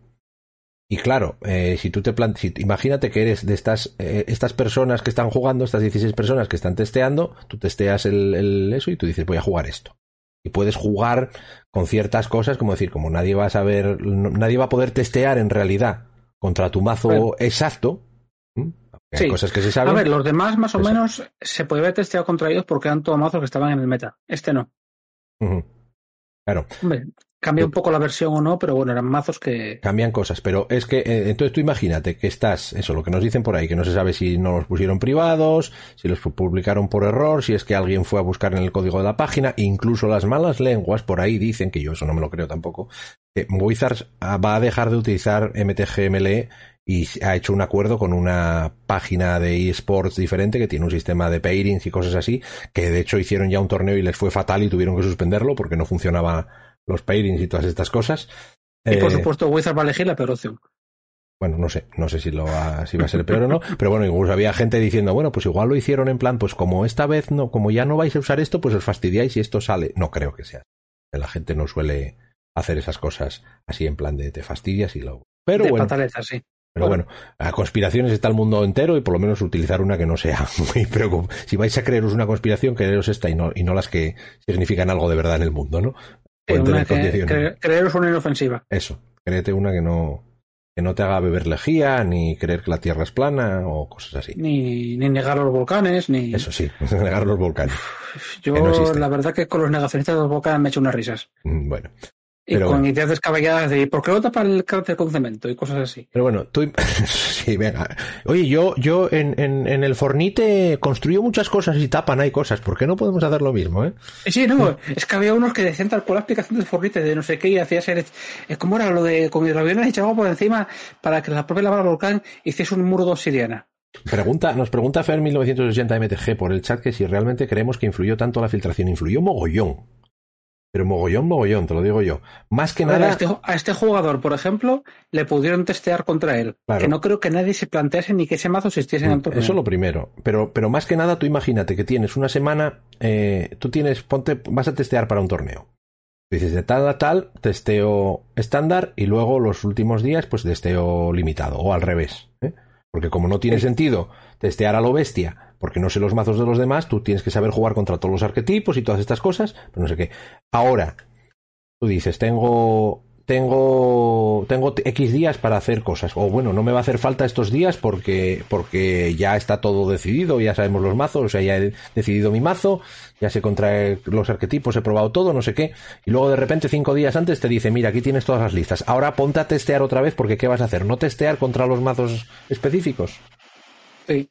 Y claro, eh, si tú te planteas, imagínate que eres de estas, eh, estas personas que están jugando, estas 16 personas que están testeando, tú testeas el, el, eso y tú dices voy a jugar esto. y puedes jugar con ciertas cosas, como decir, como nadie va a saber, nadie va a poder testear en realidad contra tu mazo exacto. Hay cosas que se saben. A ver, los demás más o menos se puede haber testeado contra ellos porque eran todos mazos que estaban en el meta. Este no. Claro. Hombre, cambia un poco la versión o no, pero bueno, eran mazos que. Cambian cosas, pero es que, eh, entonces tú imagínate que estás, eso, lo que nos dicen por ahí, que no se sabe si no los pusieron privados, si los publicaron por error, si es que alguien fue a buscar en el código de la página, incluso las malas lenguas por ahí dicen, que yo eso no me lo creo tampoco, que Wizards va a dejar de utilizar MTGMLE y ha hecho un acuerdo con una página de eSports diferente que tiene un sistema de pairings y cosas así, que de hecho hicieron ya un torneo y les fue fatal y tuvieron que suspenderlo porque no funcionaba los pairings y todas estas cosas. Y por eh, supuesto Wizard va a elegir la peor opción. Bueno, no sé, no sé si, lo va, si va a ser peor o no, pero bueno, incluso había gente diciendo, bueno, pues igual lo hicieron en plan, pues como esta vez no, como ya no vais a usar esto, pues os fastidiáis y esto sale. No creo que sea. La gente no suele hacer esas cosas así en plan de te fastidias y luego. Pero bueno. sí. Pero bueno, a conspiraciones está el mundo entero y por lo menos utilizar una que no sea muy preocupante. Si vais a creeros una conspiración, creeros esta y no, y no las que significan algo de verdad en el mundo, ¿no? Creeros una inofensiva. Eso, créete una que no, que no te haga beber lejía, ni creer que la Tierra es plana o cosas así. Ni, ni negar los volcanes, ni... Eso sí, negar los volcanes. Yo, la verdad que con los negacionistas de los volcanes me he hecho unas risas. Mm, bueno. Y con ideas descabelladas de ¿por qué no tapa el cráter con cemento? y cosas así. Pero bueno, tú. sí, venga. Oye, yo, yo en, en, el Fornite construyo muchas cosas y tapan, hay cosas. ¿Por qué no podemos hacer lo mismo, eh? Sí, no, es que había unos que decían tal cual la explicación del Fornite de no sé qué y hacía ser. ¿Cómo era lo de con hidroaviones echaba agua por encima para que la propia lava del volcán hiciese un muro de obsidiana? Pregunta, nos pregunta Fer 1980 MTG por el chat que si realmente creemos que influyó tanto la filtración. Influyó mogollón. Pero mogollón, mogollón, te lo digo yo. Más que nada. Este a este, jugador, por ejemplo, le pudieron testear contra él. Que no creo que nadie se plantease ni que ese mazo existiese en el torneo. Eso es lo primero. Pero, pero más que nada, tú imagínate que tienes una semana, eh, tú tienes, ponte, vas a testear para un torneo. Dices de tal a tal, testeo estándar y luego los últimos días, pues testeo limitado o al revés. ¿eh? Porque como no tiene sentido testear a lo bestia porque no sé los mazos de los demás, tú tienes que saber jugar contra todos los arquetipos y todas estas cosas, pero no sé qué. Ahora, tú dices, tengo tengo tengo X días para hacer cosas o bueno, no me va a hacer falta estos días porque porque ya está todo decidido, ya sabemos los mazos, o sea, ya he decidido mi mazo, ya sé contra los arquetipos, he probado todo, no sé qué, y luego de repente cinco días antes te dice, mira, aquí tienes todas las listas, ahora ponte a testear otra vez porque ¿qué vas a hacer? ¿No testear contra los mazos específicos? Sí.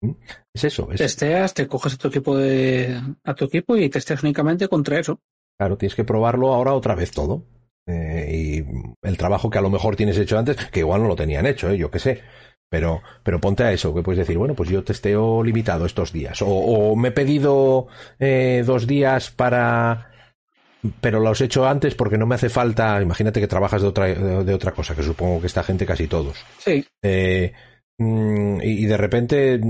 ¿Mm? Es eso. Testeas, te coges a tu equipo de, a tu equipo y testeas únicamente contra eso. Claro, tienes que probarlo ahora otra vez todo. Eh, y el trabajo que a lo mejor tienes hecho antes, que igual no lo tenían hecho, ¿eh? yo qué sé. Pero, pero ponte a eso, que puedes decir, bueno, pues yo testeo limitado estos días. O, me he pedido eh, dos días para. Pero los he hecho antes porque no me hace falta. Imagínate que trabajas de otra, de, otra cosa, que supongo que esta gente casi todos. Sí. Eh, y de repente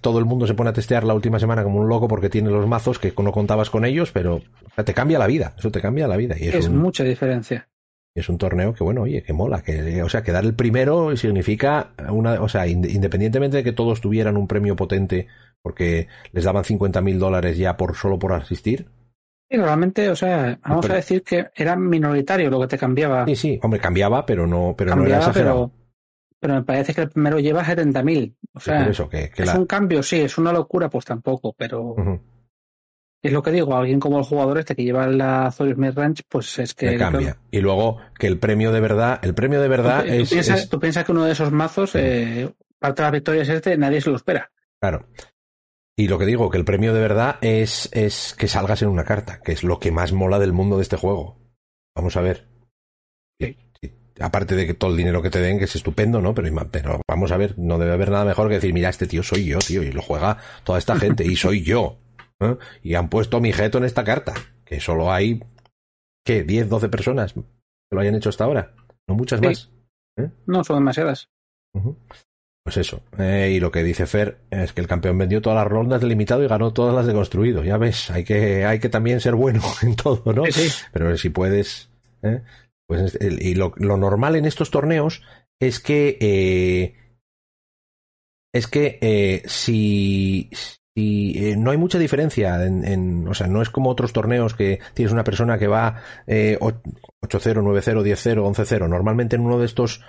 todo el mundo se pone a testear la última semana como un loco porque tiene los mazos que no contabas con ellos, pero te cambia la vida, eso te cambia la vida. Y es, mucha diferencia. Es un torneo que, bueno, oye, que mola, que, o sea, quedar el primero significa una, o sea, independientemente de que todos tuvieran un premio potente porque les daban 50 mil dólares ya por solo por asistir. Sí, normalmente, o sea, vamos a decir que era minoritario lo que te cambiaba. Sí, sí, hombre, cambiaba, pero no, pero no era exagerado pero me parece que el primero lleva 70.000. O sea, es un cambio, sí, es una locura, pues tampoco, pero es lo que digo, alguien como el jugador este que lleva la Azorius Ranch, pues es que... cambia. Y luego que el premio de verdad, el premio de verdad ¿Tú, es, piensas, Tú piensas que uno de esos mazos, eh, parte de las victorias este, nadie se lo espera. Claro. Y lo que digo, que el premio de verdad es, es que salgas en una carta, que es lo que más mola del mundo de este juego. Vamos a ver. Sí aparte de que todo el dinero que te den, que es estupendo, ¿no? Pero, pero vamos a ver, no debe haber nada mejor que decir, mira, este tío soy yo, tío, y lo juega toda esta gente, y soy yo. ¿eh? Y han puesto mi jeto en esta carta, que solo hay, ¿qué? 10, 12 personas que lo hayan hecho hasta ahora, no muchas más. ¿eh? No, son demasiadas. Pues eso. Eh, y lo que dice Fer es que el campeón vendió todas las rondas de limitado y ganó todas las de construido. Ya ves, hay que, hay que también ser bueno en todo, ¿no? Sí, Pero si puedes, ¿eh? Pues y lo, normal en estos torneos es que eh, es que eh, si, y no hay mucha diferencia en, o sea, no es como otros torneos que tienes una persona que va eh, 8-0, 9-0, 10-0, 11-0. Normalmente en uno de estos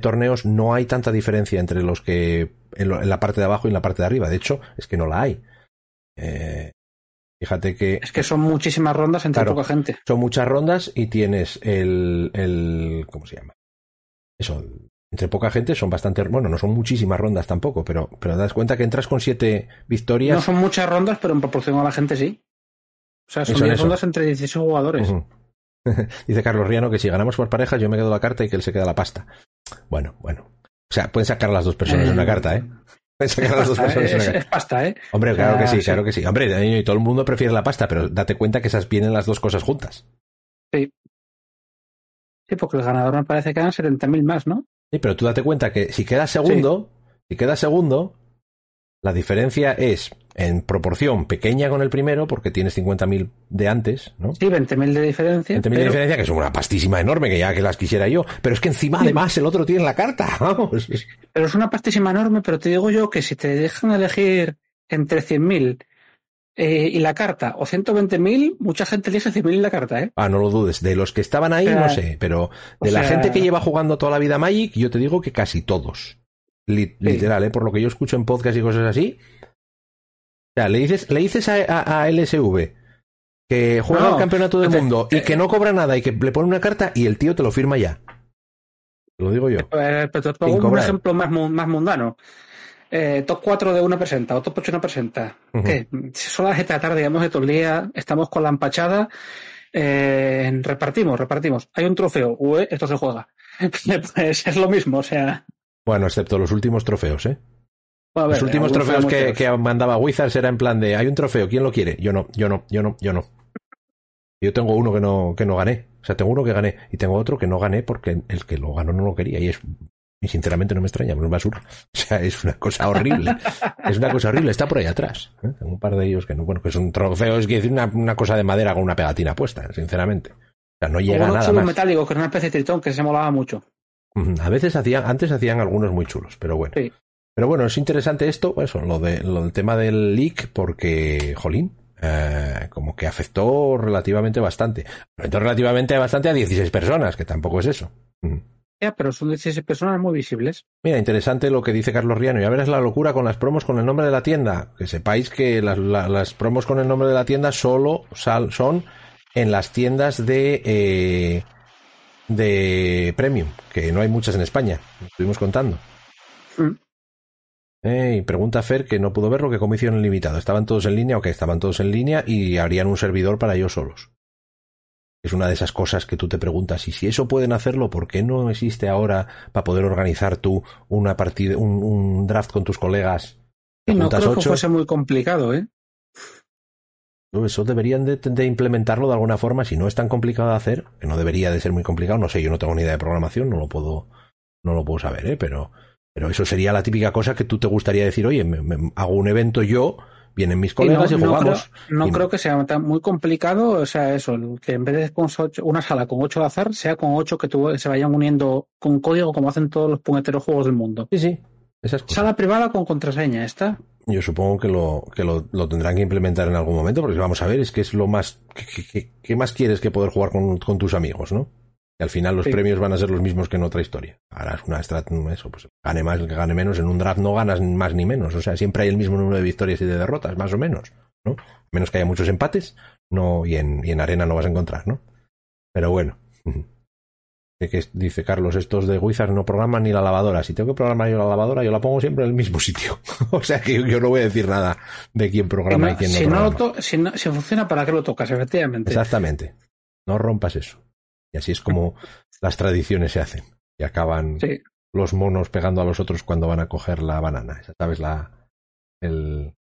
torneos no hay tanta diferencia entre los que en, la parte de abajo y en la parte de arriba. De hecho, es que no la hay. Eh, fíjate que. Es que son muchísimas rondas entre poca gente. Son muchas rondas y tienes el, el. ¿Cómo se llama? Eso. Entre poca gente son bastante. Bueno, no son muchísimas rondas tampoco, pero, pero das cuenta que entras con siete victorias. No son muchas rondas, pero en proporción a la gente sí. O sea, son 10 rondas entre 16 jugadores. Dice Carlos Riano que si ganamos por parejas, yo me quedo la carta y que él se queda la pasta. Bueno, bueno. O sea, pueden sacar las dos personas de una carta, ¿eh? Es, Es pasta, ¿eh? Hombre, claro que sí, claro que sí. Hombre, y todo el mundo prefiere la pasta, pero date cuenta que esas vienen las dos cosas juntas. Sí. Sí, porque el ganador me parece que dan 70.000 más, ¿no? Sí, pero tú date cuenta que si quedas segundo, si quedas segundo, la diferencia es en proporción pequeña con el primero, porque tienes 50.000 de antes, ¿no? Sí, 20.000 de diferencia. 20.000 de diferencia, que es una pastísima enorme, que ya que las quisiera yo. Pero es que encima, además, el otro tiene la carta, vamos. Pero es una pastísima enorme, pero te digo yo que si te dejan elegir entre 100.000 eh, y la carta o 120.000, mucha gente elige 100.000 y la carta, ¿eh? Ah, no lo dudes. De los que estaban ahí, no sé, pero de la gente que lleva jugando toda la vida Magic, yo te digo que casi todos. Literal, ¿eh? Por lo que yo escucho en podcast y cosas así, sea, le dices, le dices a, LSV que juega el campeonato del mundo y que no cobra nada y que le pone una carta y el tío te lo firma ya. Lo digo yo. Eh, pero te pongo un ejemplo más, más mundano. Eh, top 4 de una presenta o top 8 de una presenta. ¿Qué? Son las de tarde, digamos, de todo el día, estamos con la empachada, eh, repartimos, repartimos. Hay un trofeo, esto se juega. pues es lo mismo, o sea. Bueno, excepto los últimos trofeos, ¿eh? Los últimos trofeos que, que, mandaba Wizards era en plan de hay un trofeo, ¿quién lo quiere? Yo no, yo no, yo no, yo no. Yo tengo uno que no, que no gané. O sea, tengo uno que gané y tengo otro que no gané porque el que lo ganó no lo quería. Y es y sinceramente no me extraña, es basura. O sea, es una cosa horrible. es una cosa horrible, está por ahí atrás. ¿eh? Tengo un par de ellos que no, bueno, que son trofeos, es decir, una, una, cosa de madera con una pegatina puesta, sinceramente. O sea, no llega a nada más. metálico, que es una especie de tritón que se molaba mucho. A veces hacían, antes hacían algunos muy chulos, pero bueno. Sí. Pero bueno, es interesante esto, eso, lo, de, lo del tema del leak, porque, jolín, eh, como que afectó relativamente bastante. Afectó relativamente bastante a 16 personas, que tampoco es eso. Ya, pero son 16 personas muy visibles. Mira, interesante lo que dice Carlos Riano. Ya verás la locura con las promos con el nombre de la tienda. Que sepáis que las, las promos con el nombre de la tienda solo son en las tiendas de, eh, de Premium, que no hay muchas en España. Lo estuvimos contando. Mm. Eh, y pregunta Fer que no pudo verlo, que como hicieron limitado. ¿Estaban todos en línea o que estaban todos en línea y harían un servidor para ellos solos? Es una de esas cosas que tú te preguntas, y si eso pueden hacerlo, ¿por qué no existe ahora para poder organizar tú una partida, un, draft con tus colegas? no creo que fuese muy complicado, ¿eh? Eso deberían de, de, implementarlo de alguna forma, si no es tan complicado de hacer, que no debería de ser muy complicado, no sé, yo no tengo ni idea de programación, no lo puedo, no lo puedo saber, ¿eh? pero pero eso sería la típica cosa que tú te gustaría decir, oye, me, hago un evento yo, vienen mis colegas y, jugamos. No, creo, que sea muy complicado, o sea, eso, que en vez de con una sala con ocho de azar, sea con ocho que se vayan uniendo con código como hacen todos los puñeteros juegos del mundo. Sí, sí. Sala privada con contraseña, ¿está? Yo supongo que lo, que lo, tendrán que implementar en algún momento, porque vamos a ver, es que es lo más. ¿Qué, más quieres que poder jugar con tus amigos, no? Y al final los premios van a ser los mismos que en otra historia. Harás una eso, pues gane más, que gane menos. En un draft no ganas más ni menos. O sea, siempre hay el mismo número de victorias y de derrotas, más o menos, ¿no? Menos que haya muchos empates, no, y en, y en arena no vas a encontrar, ¿no? Pero bueno. Que dice Carlos, estos de Wizard no programan ni la lavadora. Si tengo que programar yo la lavadora, yo la pongo siempre en el mismo sitio. o sea que yo no voy a decir nada de quién programa y quién no, programa. si, no, si funciona, ¿para qué lo tocas? Efectivamente. Exactamente. No rompas eso. Y así es como las tradiciones se hacen. Y acaban los monos pegando a los otros cuando van a coger la banana. ¿Sabes? La, el,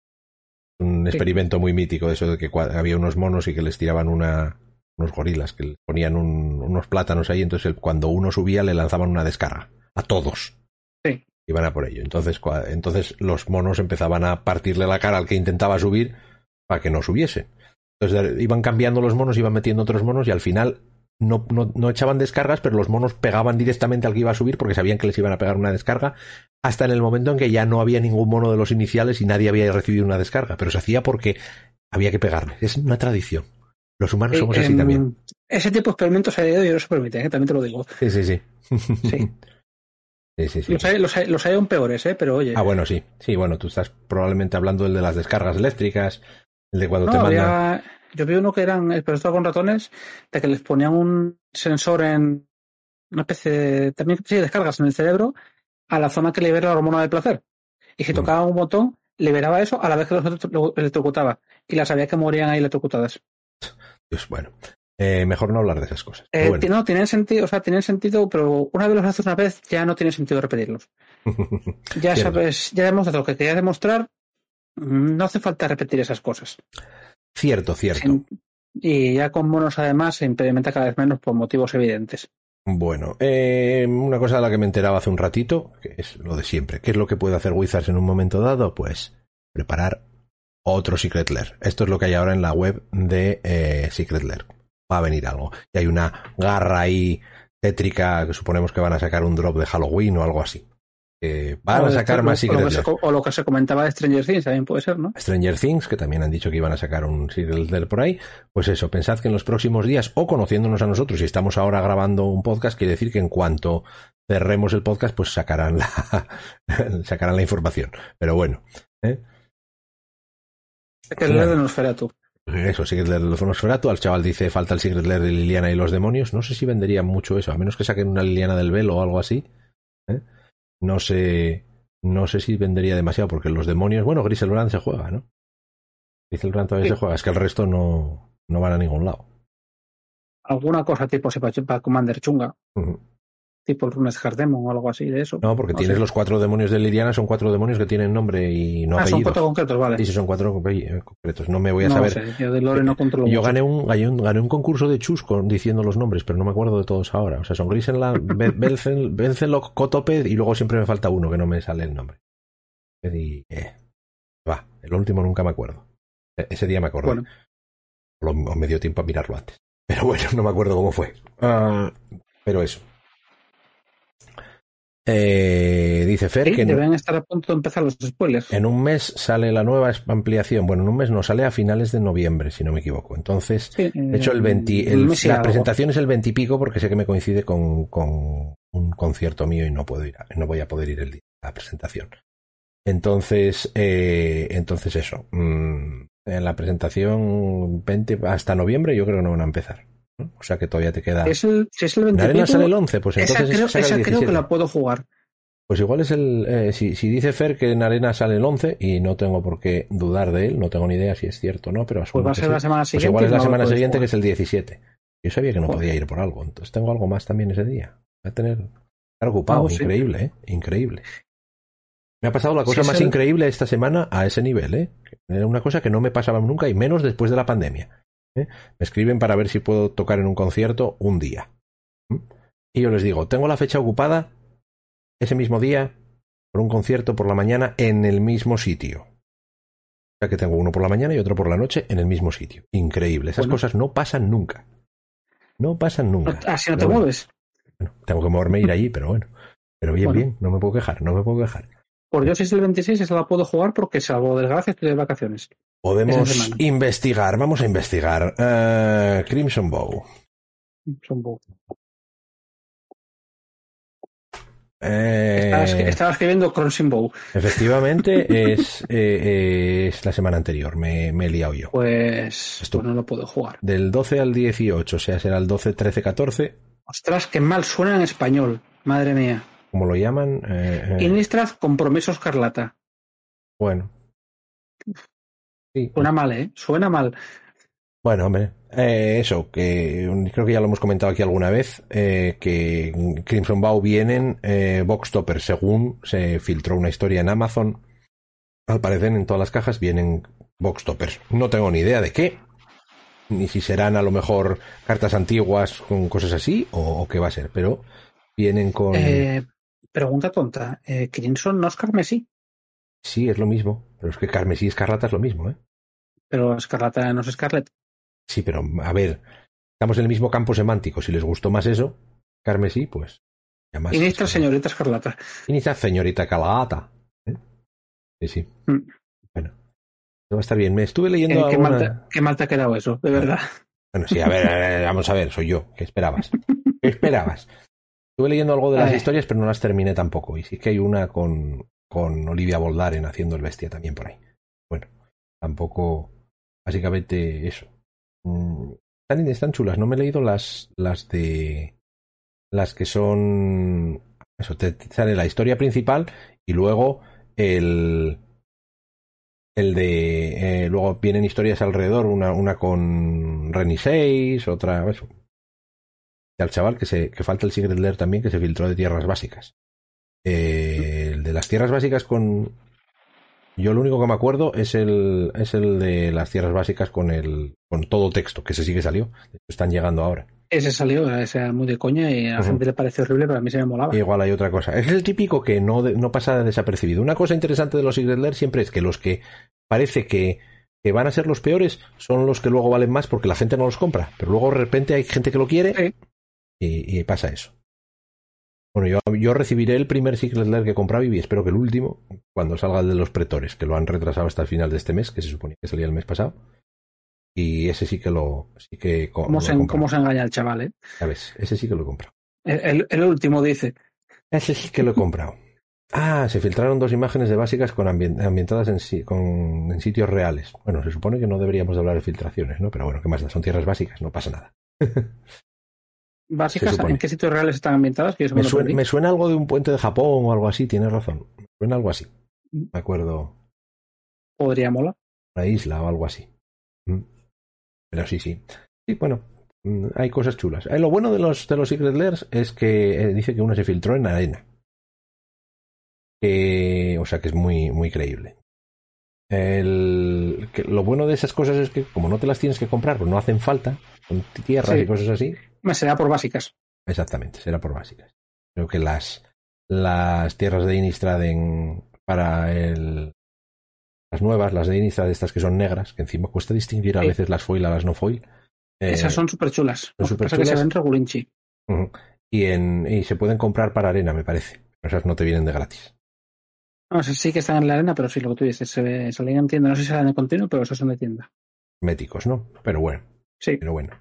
un experimento muy mítico de eso de que había unos monos y que les tiraban una, unos gorilas, que ponían unos plátanos ahí, entonces cuando uno subía le lanzaban una descarga. A todos. Sí. Iban a por ello. Entonces, entonces los monos empezaban a partirle la cara al que intentaba subir para que no subiese. Entonces iban cambiando los monos, iban metiendo otros monos y al final no, no, no, echaban descargas, pero los monos pegaban directamente al que iba a subir porque sabían que les iban a pegar una descarga, hasta en el momento en que ya no había ningún mono de los iniciales y nadie había recibido una descarga, pero se hacía porque había que pegarle. Es una tradición. Los humanos somos así también. Ese tipo de experimentos a día de hoy no se permite, ¿eh? también te lo digo. Sí, sí, sí. Sí. Sí, sí, sí. Los, hay, los, hay, los hay aún peores, ¿eh? Pero oye. Ah, bueno, sí. Sí, bueno, tú estás probablemente hablando del de las descargas eléctricas, el de cuando te mandan. Yo vi uno que eran, pero esto con ratones, de que les ponían un sensor en una especie de, también sí, descargas en el cerebro a la zona que libera la hormona del placer. Y si mm. tocaba un botón, liberaba eso a la vez que los electrocutaba. Y las había que morían ahí electrocutadas. Pues bueno. Eh, mejor no hablar de esas cosas. Eh, No, tienen sentido, o sea, tienen sentido, pero una vez los haces una vez, ya no tiene sentido repetirlos. ya sabes, ya hemos lo que quería demostrar. No hace falta repetir esas cosas. Cierto, cierto. Y ya con monos además se implementa cada vez menos por motivos evidentes. Bueno, eh, una cosa de la que me enteraba hace un ratito, que es lo de siempre. ¿Qué es lo que puede hacer Wizards en un momento dado? Pues preparar otro Secret Lair. Esto es lo que hay ahora en la web de eh, Secret Lair. Va a venir algo. Y hay una garra ahí tétrica que suponemos que van a sacar un drop de Halloween o algo así van a sacar más Secret Lair. O lo que se comentaba de Stranger Things también puede ser, ¿no? Stranger Things, que también han dicho que iban a sacar un Secret Lair por ahí. Pues eso, pensad que en los próximos días, o conociéndonos a nosotros, si estamos ahora grabando un podcast, quiere decir que en cuanto cerremos el podcast, pues sacarán la, sacarán la información. Pero bueno. ¿eh? Secret Lair de Nosferatu. Eso, Secret Lair de Nosferatu. Al chaval dice, falta el Secret Lair de Liliana y los demonios. No sé si vendería mucho eso, a menos que saquen una Liliana del velo o algo así. ¿eh? No sé, no sé si vendería demasiado, porque los demonios, bueno, Griselbrand se juega, ¿no? Griselbrand todavía se juega, es que el resto no, no van a ningún lado. Alguna cosa tipo para Commander Chunga tipo el Runes Demon o algo así de eso. No, porque tienes los cuatro demonios de Liriana, son cuatro demonios que tienen nombre y no ah, son cuatro concretos, vale. Sí, son cuatro eh, concretos. No me voy a saber. yo de Lore no controlo Yo gané un, gané un, concurso de chus diciendo los nombres, pero no me acuerdo de todos ahora. O sea, son Grisenland, Benzenlock, Kotoped y luego siempre me falta uno que no me sale el nombre. Y, eh, va, el último nunca me acuerdo. E, ese día me acordé. O me dio tiempo a mirarlo antes. Pero bueno, no me acuerdo cómo fue. Ah, pero eso. Eh, dice Fer que deben estar a punto de empezar los spoilers. En un mes sale la nueva ampliación. Bueno, en un mes no sale a finales de noviembre, si no me equivoco. Entonces, de hecho, el 20, la presentación es el 20 y pico porque sé que me coincide con, con, un concierto mío y no puedo ir, no voy a poder ir el día de la presentación. Entonces, eh, entonces eso. Mm, en la presentación 20 hasta noviembre yo creo que no van a empezar. O sea que todavía te queda. Es el, si es el 20 arena sale el 11, pues entonces. Esa, creo, esa creo, que la puedo jugar. Pues igual es el. Eh, si, si, dice Fer que en Arena sale el 11, y no tengo por qué dudar de él, no tengo ni idea si es cierto o no, pero Pues va a ser la semana siguiente. Pues igual es la semana siguiente que es el 17. Yo sabía que no podía ir por algo, entonces tengo algo más también ese día. Voy a tener. Estar ocupado, increíble, ¿eh? Increíble. Me ha pasado la cosa más increíble esta semana a ese nivel, ¿eh? Era una cosa que no me pasaba nunca y menos después de la pandemia. ¿Eh? Me escriben para ver si puedo tocar en un concierto un día. Y yo les digo, tengo la fecha ocupada ese mismo día por un concierto por la mañana en el mismo sitio. O sea que tengo uno por la mañana y otro por la noche en el mismo sitio. Increíble. Esas cosas no pasan nunca. No pasan nunca. Así no te mueves. tengo que moverme e ir allí, pero bueno. Pero bien, bien, no me puedo quejar, no me puedo quejar. Por Dios, es el 26, esa la puedo jugar porque salvo desgracia estoy de vacaciones. Podemos investigar, vamos a investigar. Uh, Crimson Bow. Crimson Bow. Eh, estaba, escribiendo Crimson Bow. Efectivamente, es, eh, es la semana anterior, me, me, he liado yo. Pues, pues no lo puedo jugar. Del 12 al 18, o sea, será el 12, 13, 14. Ostras, qué mal suena en español, madre mía. ¿Cómo lo llaman? Eh, eh. Compromiso Escarlata. Bueno, Suena mal, ¿eh? Suena mal. Bueno, hombre, eh, eso, que creo que ya lo hemos comentado aquí alguna vez, eh, que Crimson Bow vienen eh, Box Topper, según se filtró una historia en Amazon. Al parecer en todas las cajas vienen Box Toppers. No tengo ni idea de qué, ni si serán a lo mejor cartas antiguas con cosas así, o, qué va a ser, pero vienen con... Eh, pregunta tonta, ¿Crimson no es carmesí? Sí, es lo mismo. Pero es que carmesí y escarlata es lo mismo, ¿eh? Pero escarlata no es Scarlet. Sí, pero a ver, estamos en el mismo campo semántico. Si les gustó más eso, carmesí, pues. Inicia señorita escarlata. Inicia señorita calata. ¿eh? Sí, sí. Mm. Bueno, va a estar bien. Me estuve leyendo. ¿Qué, mal qué mal te ha quedado eso, de verdad. Bueno, sí, a ver, vamos a ver, soy yo. ¿Qué esperabas? ¿Qué esperabas? Estuve leyendo algo de las historias, pero no las terminé tampoco. Y sí que hay una con, con Olivia Boldaren haciendo el bestia también por ahí. Bueno, tampoco. Básicamente eso. Mm, están, están chulas. No me he leído las, las de. Las que son. Eso, te sale la historia principal y luego el el de. Eh, luego vienen historias alrededor, una, una con Renny 6, otra. Eso. Y al chaval que, se, que falta el Secret Lair también, que se filtró de tierras básicas. Eh, el de las tierras básicas con. Yo lo único que me acuerdo es el, es el de las tierras básicas con el con todo texto, que ese sí que salió. Están llegando ahora. Ese salió, ese era muy de coña y a la gente le parece horrible, pero a mí se me molaba. Igual hay otra cosa. Es el típico que no, no pasa desapercibido. Una cosa interesante de los Secret Lair siempre es que los que parece que, que, van a ser los peores son los que luego valen más porque la gente no los compra. Pero luego de repente hay gente que lo quiere y, y, pasa eso. Bueno, yo, yo, recibiré el primer Secret Lair que compraba y espero que el último cuando salga el de los pretores, que lo han retrasado hasta el final de este mes, que se suponía que salía el mes pasado. Y ese sí que lo. Sí que ¿Cómo, se, ¿Cómo se engaña el chaval, eh? Ya ves, ese sí que lo he comprado. El, el, último dice. Ese sí que lo he comprado. Ah, se filtraron dos imágenes de básicas con ambientadas en, con, en sitios reales. Bueno, se supone que no deberíamos hablar de filtraciones, ¿no? Pero bueno, ¿qué más da? Son tierras básicas, no pasa nada. ¿Básicas? ¿En qué sitios reales están ambientadas? me, suena, me, suena, algo de un puente de Japón o algo así, tienes razón. Me suena algo así. Mm. Me acuerdo. Podría mola. Una isla o algo así. Mm. Pero sí, sí. Sí, bueno, mm, hay cosas chulas. Eh, lo bueno de los, de los Secret Lairs es que eh, dice que una se filtró en arena. o sea que es muy, muy creíble. El, lo bueno de esas cosas es que como no te las tienes que comprar, pues no hacen falta, con tierras y cosas así. Será por básicas. Exactamente, será por básicas. Creo que las, las tierras de Innistrad para el, las nuevas, las de Innistrad, estas que son negras, que encima cuesta distinguir a veces las foil a las no foil. Esas son súper chulas. Son súper chulas. Que se ven regulinchi. y, en, y se pueden comprar para arena, me parece. Esas no te vienen de gratis. No, sí que están en la arena, pero sí, lo que tú dices, se salen en tienda. No sé si salen en continuo, pero esas son de tienda. Méticos, ¿no? Pero bueno. Sí. Pero bueno.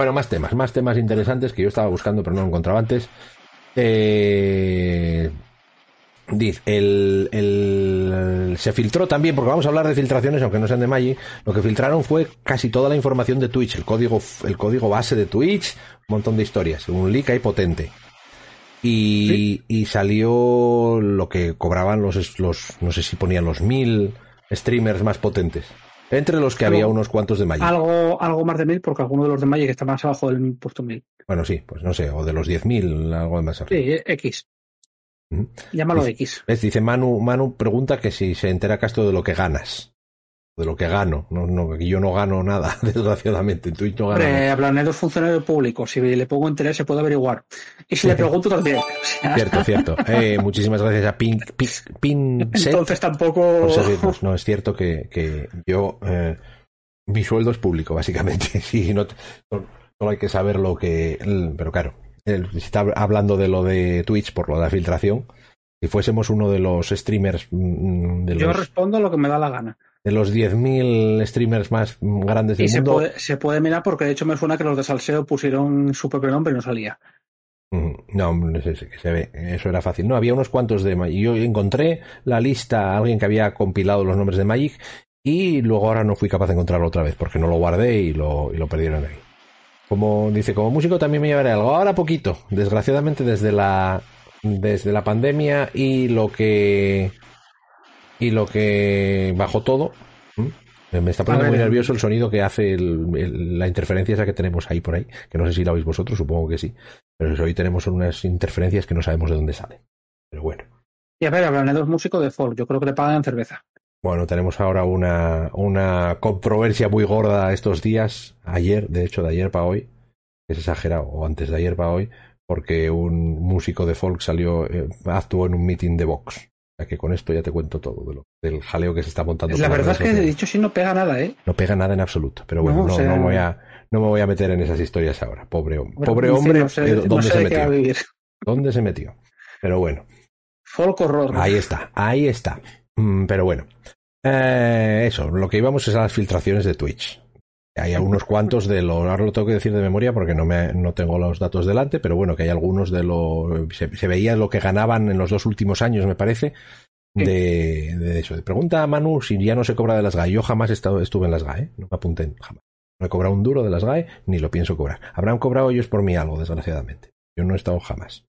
Bueno, más temas, más temas interesantes que yo estaba buscando, pero no lo encontraba antes. Eh, Dice, el, el, se filtró también, porque vamos a hablar de filtraciones, aunque no sean de Magic, lo que filtraron fue casi toda la información de Twitch, el código, el código base de Twitch, un montón de historias, un leak ahí potente. Y, y salió lo que cobraban los, los, no sé si ponían los mil streamers más potentes. Entre los que había unos cuantos de Magic. Algo, algo más de mil, porque alguno de los de Magic está más abajo del puesto mil. Bueno, sí, pues no sé, o de los diez mil, algo más arriba. Sí, X. Llámalo X. Dice Manu, Manu pregunta que si se entera Castro de lo que ganas. De lo que gano. No, no, yo no gano nada, desgraciadamente. En Twitch no gano. Hombre, de dos funcionarios públicos. Si le pongo interés, se puede averiguar. Y si le pregunto también. Cierto, cierto. Eh, muchísimas gracias a Pin, Pin, Entonces tampoco. No, es cierto que, que yo. Eh, mi sueldo es público, básicamente. Sí, no, solo hay que saber lo que. Pero claro, está hablando de lo de Twitch por lo de la filtración. Si fuésemos uno de los streamers mm, de Yo respondo lo que me da la gana. De los 10.000 streamers más grandes del mundo. Puede, se puede mirar porque de hecho me suena que los de Salseo pusieron su propio nombre y no salía. No, no sé, que se ve. Eso era fácil. No, había unos cuantos de Magic. Yo encontré la lista, alguien que había compilado los nombres de Magic y luego ahora no fui capaz de encontrarlo otra vez porque no lo guardé y lo, y lo perdieron ahí. Como dice, como músico también me llevaré algo. Ahora poquito. Desgraciadamente desde la desde la pandemia y lo que y lo que bajó todo. Me está poniendo muy nervioso el sonido que hace la interferencia esa que tenemos ahí por ahí, que no sé si la oís vosotros, supongo que sí. Pero hoy tenemos unas interferencias que no sabemos de dónde salen. Pero bueno. Y a ver, hablan de dos músicos de folk, yo creo que le pagan cerveza. Bueno, tenemos ahora una, una controversia muy gorda estos días, ayer, de hecho, de ayer para hoy, es exagerado, o antes de ayer para hoy, porque un músico de folk salió, eh, actuó en un meeting de Vox. Sea que con esto ya te cuento todo de lo, del jaleo que se está montando. La verdad es que de dicho sí no pega nada, ¿eh? No pega nada en absoluto. Pero bueno, no, no, voy a, no me voy a meter en esas historias ahora. Pobre, pobre hombre, ¿dónde se metió? ¿Dónde se metió? Pero bueno. Folk horror. Ahí está, ahí está. Mm, pero bueno. Eh, eso, lo que íbamos es a las filtraciones de Twitch. Hay algunos cuantos de lo, ahora lo tengo que decir de memoria porque no, me, no tengo los datos delante, pero bueno, que hay algunos de lo, se, veía lo que ganaban en los dos últimos años, me parece, de, de, eso. De pregunta a Manu si ya no se cobra de las GAE. Yo jamás estado, estuve en las GAE, ¿eh? no me apunté jamás. No he cobrado un duro de las GAE, ni lo pienso cobrar. Habrán cobrado ellos por mí algo, desgraciadamente. Yo no he estado jamás.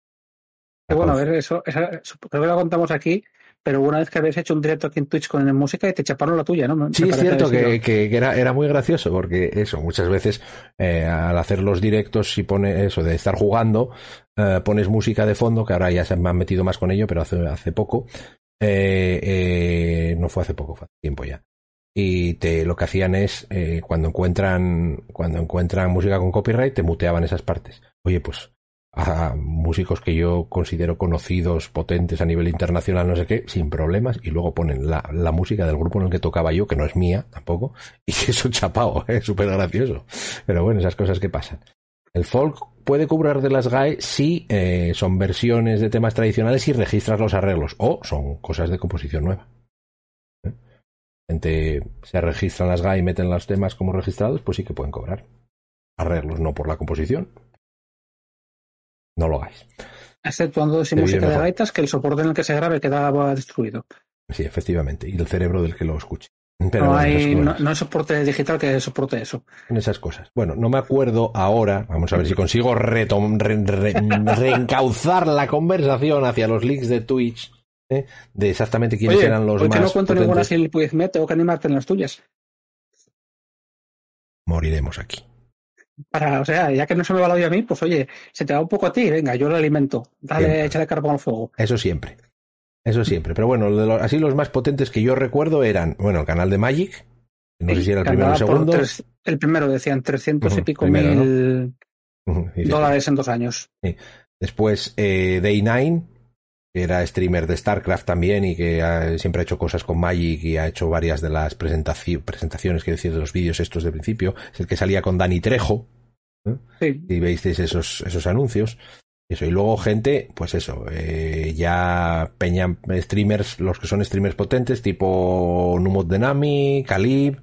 bueno, a ver, eso, creo que lo contamos aquí, pero una vez que habéis hecho un directo aquí en Twitch con música y te chaparon la tuya, ¿no? sí, es cierto que, era, era, muy gracioso porque eso, muchas veces eh, al hacer los directos, si pone eso de estar jugando, eh, pones música de fondo, que ahora ya se me han metido más con ello, pero hace, hace poco, eh, no fue hace poco, fue hace tiempo ya. Y te, lo que hacían es, cuando encuentran, cuando encuentran música con copyright, te muteaban esas partes. Oye, pues a músicos que yo considero conocidos, potentes a nivel internacional, no sé qué, sin problemas, y luego ponen la, música del grupo en el que tocaba yo, que no es mía tampoco, y que es un chapao, es súper gracioso. Pero bueno, esas cosas que pasan. El folk puede cubrir de las GAE si eh, son versiones de temas tradicionales y registras los arreglos, o son cosas de composición nueva. ¿Eh? Gente se registran las GAE y meten los temas como registrados, pues sí que pueden cobrar. Arreglos no por la composición, no lo hagáis. Exceptuando si música de gaitas, que el soporte en el que se grabe quedaba destruido. Sí, efectivamente. Y el cerebro del que lo escuche. Pero no, hay, no, soporte digital que soporte eso. En esas cosas. Bueno, no me acuerdo ahora. Vamos a ver si consigo reencauzar la conversación hacia los leaks de Twitch. ¿eh? De exactamente quiénes eran los más. no cuento ninguna si el me tengo que animarte en las tuyas. Moriremos aquí para, o sea, ya que no se me va la olla a mí, pues oye, se te va un poco a ti, venga, yo lo alimento, dale, échale carbón al fuego. Eso siempre. Eso siempre. Pero bueno, así los más potentes que yo recuerdo eran, bueno, el canal de Magic, no sé si era el primero o el segundo. el primero decían 300 y pico mil dólares en dos años. Después eh, Day9, que era streamer de StarCraft también y que siempre ha hecho cosas con Magic y ha hecho varias de las presentaciones, que decir, de los vídeos estos de principio. Es el que salía con Dani Trejo. Y veis esos, esos anuncios. Eso, y luego gente, pues eso, eh, ya peña streamers, los que son streamers potentes, tipo Numod Denami, Calib,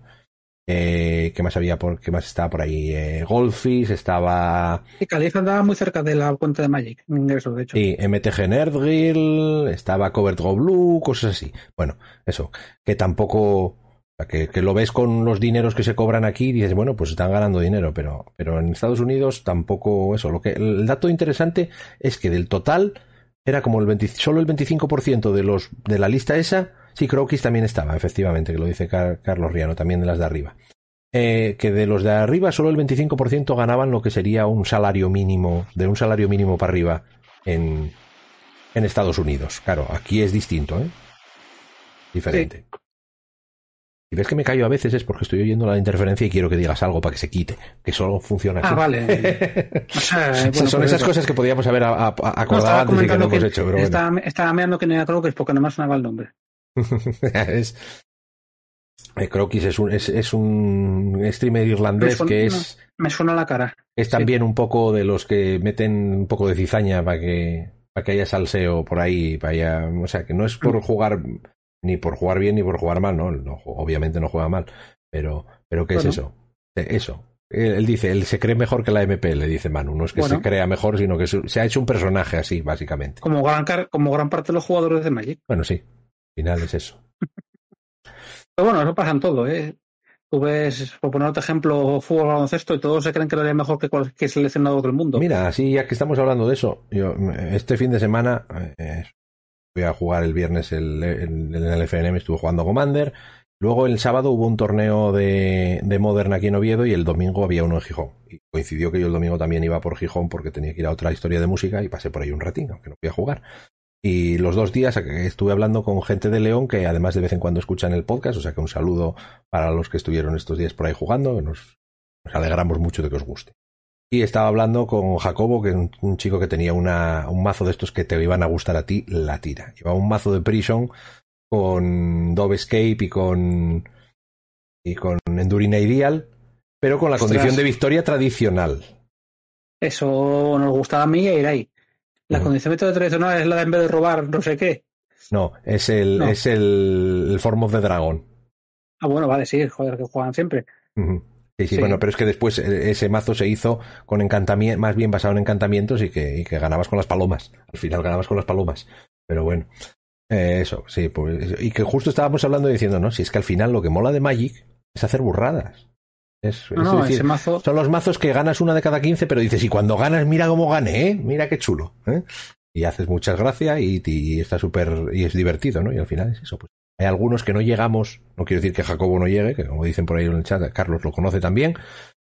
eh, ¿Qué más había? Por, ¿Qué más estaba por ahí? Eh, Golfis, estaba. Sí, Calif andaba muy cerca de la cuenta de Magic, ingreso, de hecho. Sí, MTG Nerdgill, estaba Covert Go Blue, cosas así. Bueno, eso, que tampoco. Que, que, lo ves con los dineros que se cobran aquí y dices, bueno, pues están ganando dinero, pero, pero en Estados Unidos tampoco eso. Lo que, el dato interesante es que del total era como el 20, solo el 25% de los, de la lista esa Sí, Crokis también estaba, efectivamente, que lo dice Carlos Riano, también de las de arriba. Eh, que de los de arriba solo el 25% ganaban lo que sería un salario mínimo, de un salario mínimo para arriba en, en Estados Unidos. Claro, aquí es distinto, ¿eh? Diferente. Si ves que me callo a veces es porque estoy oyendo la interferencia y quiero que digas algo para que se quite, que solo funciona así. Ah, vale. son esas cosas que podíamos haber acordado antes y que no hemos hecho. Pero estaba, estaba mirando que no era Crokis porque no me sonaba el nombre. es, eh, Crokis es un, es, es un streamer irlandés que es. Me suena la cara. Es también un poco de los que meten un poco de cizaña para que, para que haya salseo por ahí. Para o sea, que no es por mm. jugar ni por jugar bien ni por jugar mal, ¿no? obviamente no juega mal. Pero, pero ¿qué es eso? Eh, eso. Él, dice, él se cree mejor que la MP, le dice Manu. No es que se crea mejor, sino que se ha hecho un personaje así, básicamente. Como gran, como gran parte de los jugadores de Magic. Bueno, sí, final es eso. Pero bueno, eso pasa en todo, ¿eh? Tú ves, por poner otro ejemplo, fútbol baloncesto y todos se creen que lo haría mejor que cualquier seleccionado del mundo. Mira, así ya que estamos hablando de eso, yo este fin de semana eh, voy a jugar el viernes el, el, el FNM, estuve jugando Commander. Luego el sábado hubo un torneo de, de Modern aquí en Oviedo y el domingo había uno en Gijón. Y coincidió que yo el domingo también iba por Gijón porque tenía que ir a otra historia de música y pasé por ahí un ratito, aunque no fui a jugar. Y los dos días estuve hablando con gente de León que además de vez en cuando escuchan el podcast, o sea que un saludo para los que estuvieron estos días por ahí jugando, nos, nos alegramos mucho de que os guste. y estaba hablando con Jacobo, que es un, chico que tenía una, un mazo de estos que te iban a gustar a ti, la tira. Llevaba un mazo de Prison con Dove Escape y con, y con Endurina Ideal, pero con la condición de victoria tradicional. Eso nos gustaba a mí ir ahí. La condición de tradicional es la de en vez de robar no sé qué. No, es el, es el, el Form of the Dragon. Ah, bueno, vale, sí, joder, que juegan siempre. Sí, sí, bueno, pero es que después eh, ese mazo se hizo con encantamientos, más bien basado en encantamientos y que, y que ganabas con las palomas. Al final ganabas con las palomas. Pero bueno, eh, eso, sí, pues, y que justo estábamos hablando diciendo, ¿no? Si es que al final lo que mola de Magic es hacer burradas. Es, decir, Son los mazos que ganas una de cada quince, pero dices, y cuando ganas, mira cómo gané, ¿eh? Mira qué chulo, ¿eh? Y haces muchas gracias y, y está súper, y es divertido, ¿no? Y al final es eso, pues hay algunos que no llegamos, no quiero decir que Jacobo no llegue, que como dicen por ahí en el chat, Carlos lo conoce también,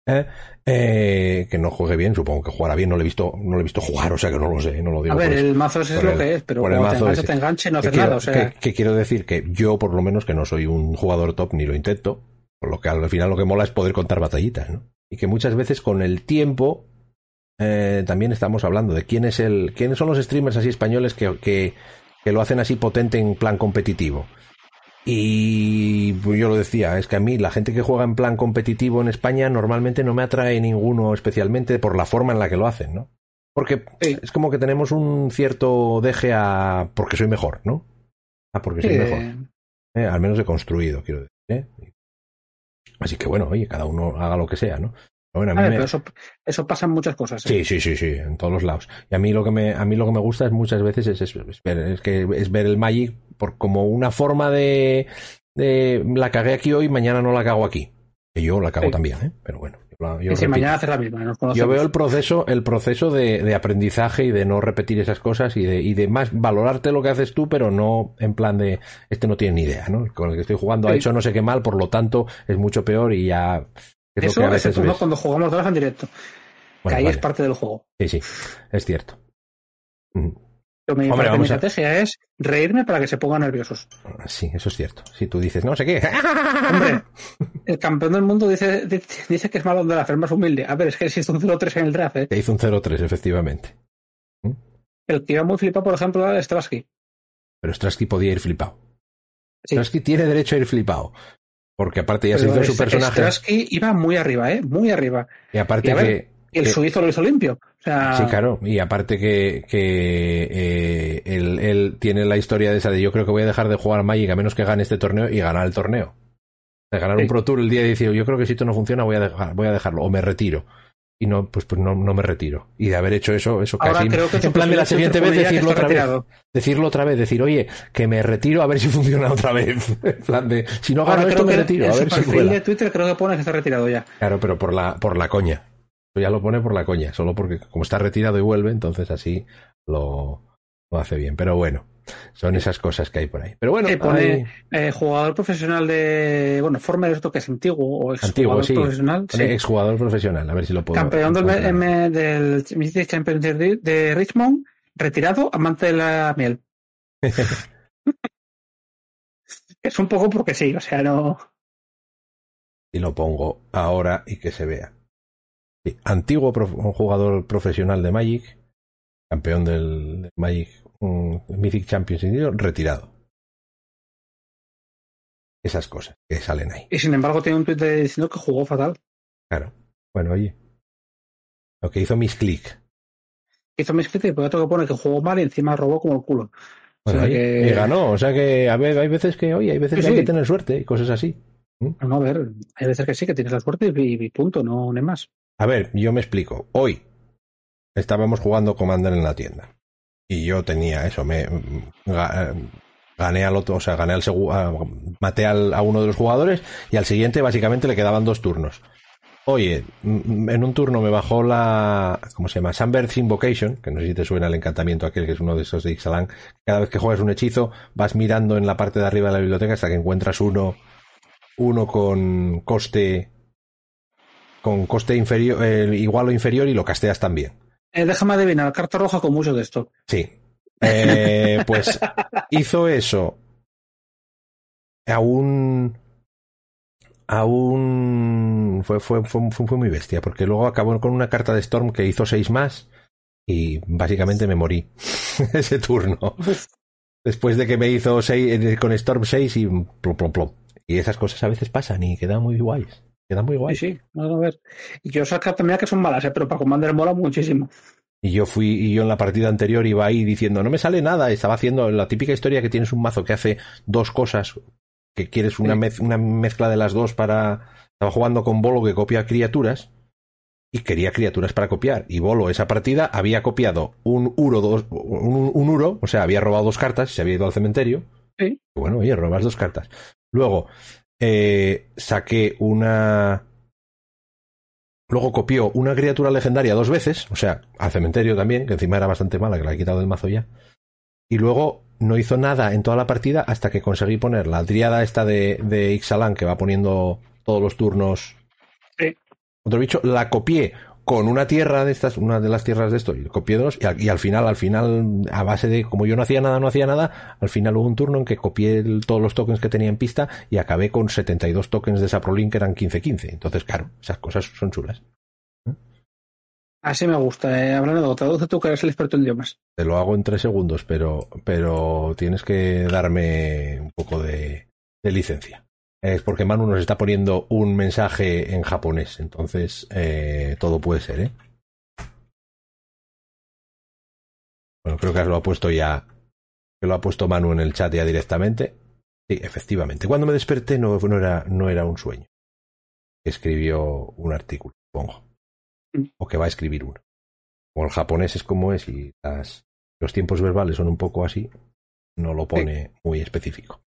¿eh? Eh, que no juegue bien, supongo que jugará bien, no lo he visto, no lo he visto jugar, o sea que no lo sé, no lo digo. A ver, el mazo es lo que es, pero cuando te enganche, te enganche no hace nada, o sea. Que, quiero decir que yo, por lo menos, que no soy un jugador top ni lo intento, por lo que al final lo que mola es poder contar batallitas, ¿no? Y que muchas veces con el tiempo eh, también estamos hablando de quién es el, quiénes son los streamers así españoles que, que, que lo hacen así potente en plan competitivo. Y yo lo decía, es que a mí la gente que juega en plan competitivo en España normalmente no me atrae ninguno especialmente por la forma en la que lo hacen, ¿no? Porque es como que tenemos un cierto deje a porque soy mejor, ¿no? Ah, porque soy mejor. Eh, al menos he construido, quiero decir. ¿eh? Así que bueno, oye, cada uno haga lo que sea, ¿no? Bueno, a mí pero eso, eso pasa en muchas cosas. ¿eh? Sí, sí, sí, sí, en todos los lados. Y a mí lo que me, a mí lo que me gusta es muchas veces es, es, ver, es que es ver el Magic por como una forma de, de la cagué aquí hoy, mañana no la cago aquí. Que yo la cago también, ¿eh? Pero bueno. Yo, si mañana haces la misma, yo veo el proceso, el proceso de, de, aprendizaje y de no repetir esas cosas y de, y de más valorarte lo que haces tú, pero no en plan de este no tiene ni idea, ¿no? Con el que estoy jugando ha hecho no sé qué mal, por lo tanto es mucho peor y ya eso es el cuando jugamos dos en directo. que ahí es parte del juego. Sí, sí, es cierto. Mi, estrategia es reírme para que se pongan nerviosos. Sí, eso es cierto. Si tú dices, no sé qué. Hombre, el campeón del mundo dice, dice que es malo de la más humilde. A ver, es que hizo un 0-3 en el draft. ¿eh? hizo un 0-3, efectivamente. ¿Mm? El que iba muy flipado, por ejemplo, era Strasky. Pero Strasky podía ir flipado. Strasky tiene derecho a ir flipado. Porque aparte ya se hizo su personaje. Strasky iba muy arriba, ¿eh? Muy arriba. Y aparte que. El suizo lo hizo limpio. Sí, claro. Y aparte que, que eh, él, tiene la historia de esa de yo creo que voy a dejar de jugar Magic a menos que gane este torneo y ganar el torneo. De ganar un Pro Tour el día de decir yo creo que si esto no funciona voy a, dejar, voy a dejarlo o me retiro y no, pues, pues no, no, me retiro. Y de haber hecho eso, eso casi. en plan de la siguiente vez decirlo otra vez. Decirlo otra vez, decir, oye, que me retiro a ver si funciona otra vez. en plan de, si no gano esto me retiro, a ver si funciona. de Twitter creo que pone que está retirado ya. Claro, pero por la, por la coña. Ya lo pone por la coña, solo porque como está retirado y vuelve, entonces así lo, lo hace bien. Pero bueno. Son esas cosas que hay por ahí. Pero bueno, pone eh, jugador profesional de. Bueno, forma de esto que es antiguo o exjugador profesional. Sí. Exjugador profesional, a ver si lo puedo. Campeón del, M, del Champions de Richmond, retirado, amante de la miel. es un poco porque sí, o sea, no. Y lo pongo ahora y que se vea. Antiguo jugador profesional de Magic, campeón del Magic un Mythic Champions retirado. Esas cosas que salen ahí. Y sin embargo tiene un tweet diciendo que jugó fatal. Claro. Bueno, oye. Lo que hizo Miss Click. Hizo Miss Click y por otro que pone que jugó mal y encima robó como el culo. Y ganó. O sea que a ver, hay veces que, oye, hay veces que hay que tener suerte y cosas así. ¿Mm? No, a ver, hay veces que sí, que tienes la suerte y, punto, no, no más. A ver, yo me explico. Hoy estábamos jugando Commander en la tienda y yo tenía eso, me gané al otro, o sea, gané al segundo, maté a uno de los jugadores y al siguiente básicamente le quedaban dos turnos. Oye, en un turno me bajó la, ¿cómo se llama? Sunbird Invocation, que no sé si te suena el encantamiento aquel, que es uno de esos de Ixalan. Cada vez que juegas un hechizo, vas mirando en la parte de arriba de la biblioteca hasta que encuentras uno, uno con coste, con coste inferior, eh, igual o inferior y lo casteas también. Eh, déjame adivinar, carta roja con mucho de esto. Sí. Eh, pues hizo eso a un aún fue, fue, fue, fue, muy bestia, porque luego acabó con una carta de Storm que hizo seis más y básicamente me morí ese turno. Después de que me hizo seis, eh, con Storm 6 y plop, plop, plop. Y esas cosas a veces pasan y quedan muy guays. Quedan muy guays. Sí, sí, vamos a ver. Y yo saco también que son malas, ¿eh? pero para Commander mola muchísimo. Y yo fui, y yo en la partida anterior iba ahí diciendo, no me sale nada, estaba haciendo la típica historia que tienes un mazo que hace dos cosas, que quieres una, una mezcla de las dos para... Estaba jugando con Bolo que copia criaturas y quería criaturas para copiar. Y Bolo esa partida había copiado un Uro, dos, un, un Uro, o sea, había robado dos cartas, se había ido al cementerio. Sí. Bueno, oye, robas dos cartas. Luego, eh, saqué una Luego copió una criatura legendaria dos veces, o sea, al cementerio también, que encima era bastante mala, que la he quitado del mazo ya. Y luego no hizo nada en toda la partida hasta que conseguí poner la triada esta de, de Ixalan, que va poniendo todos los turnos. Sí. Otro bicho, la copié con una tierra de estas, una de las tierras de esto, y copié dos, y al, y al final, al final, a base de, como yo no hacía nada, no hacía nada, al final hubo un turno en que copié el, todos los tokens que tenía en pista y acabé con 72 tokens de Saprolink que eran 15-15. Entonces, claro, esas cosas son chulas. Así me gusta, eh. hablando de traduce tú que eres el experto en idiomas. Te lo hago en tres segundos, pero, pero tienes que darme un poco de, de licencia es porque Manu nos está poniendo un mensaje en japonés, entonces eh, todo puede ser, ¿eh? Bueno, creo que lo ha puesto ya, que lo ha puesto Manu en el chat ya directamente. Sí, efectivamente. Cuando me desperté no, no, era, no era un sueño. Escribió un artículo, supongo. O que va a escribir uno. Como el japonés es como es y las, los tiempos verbales son un poco así, no lo pone muy específico.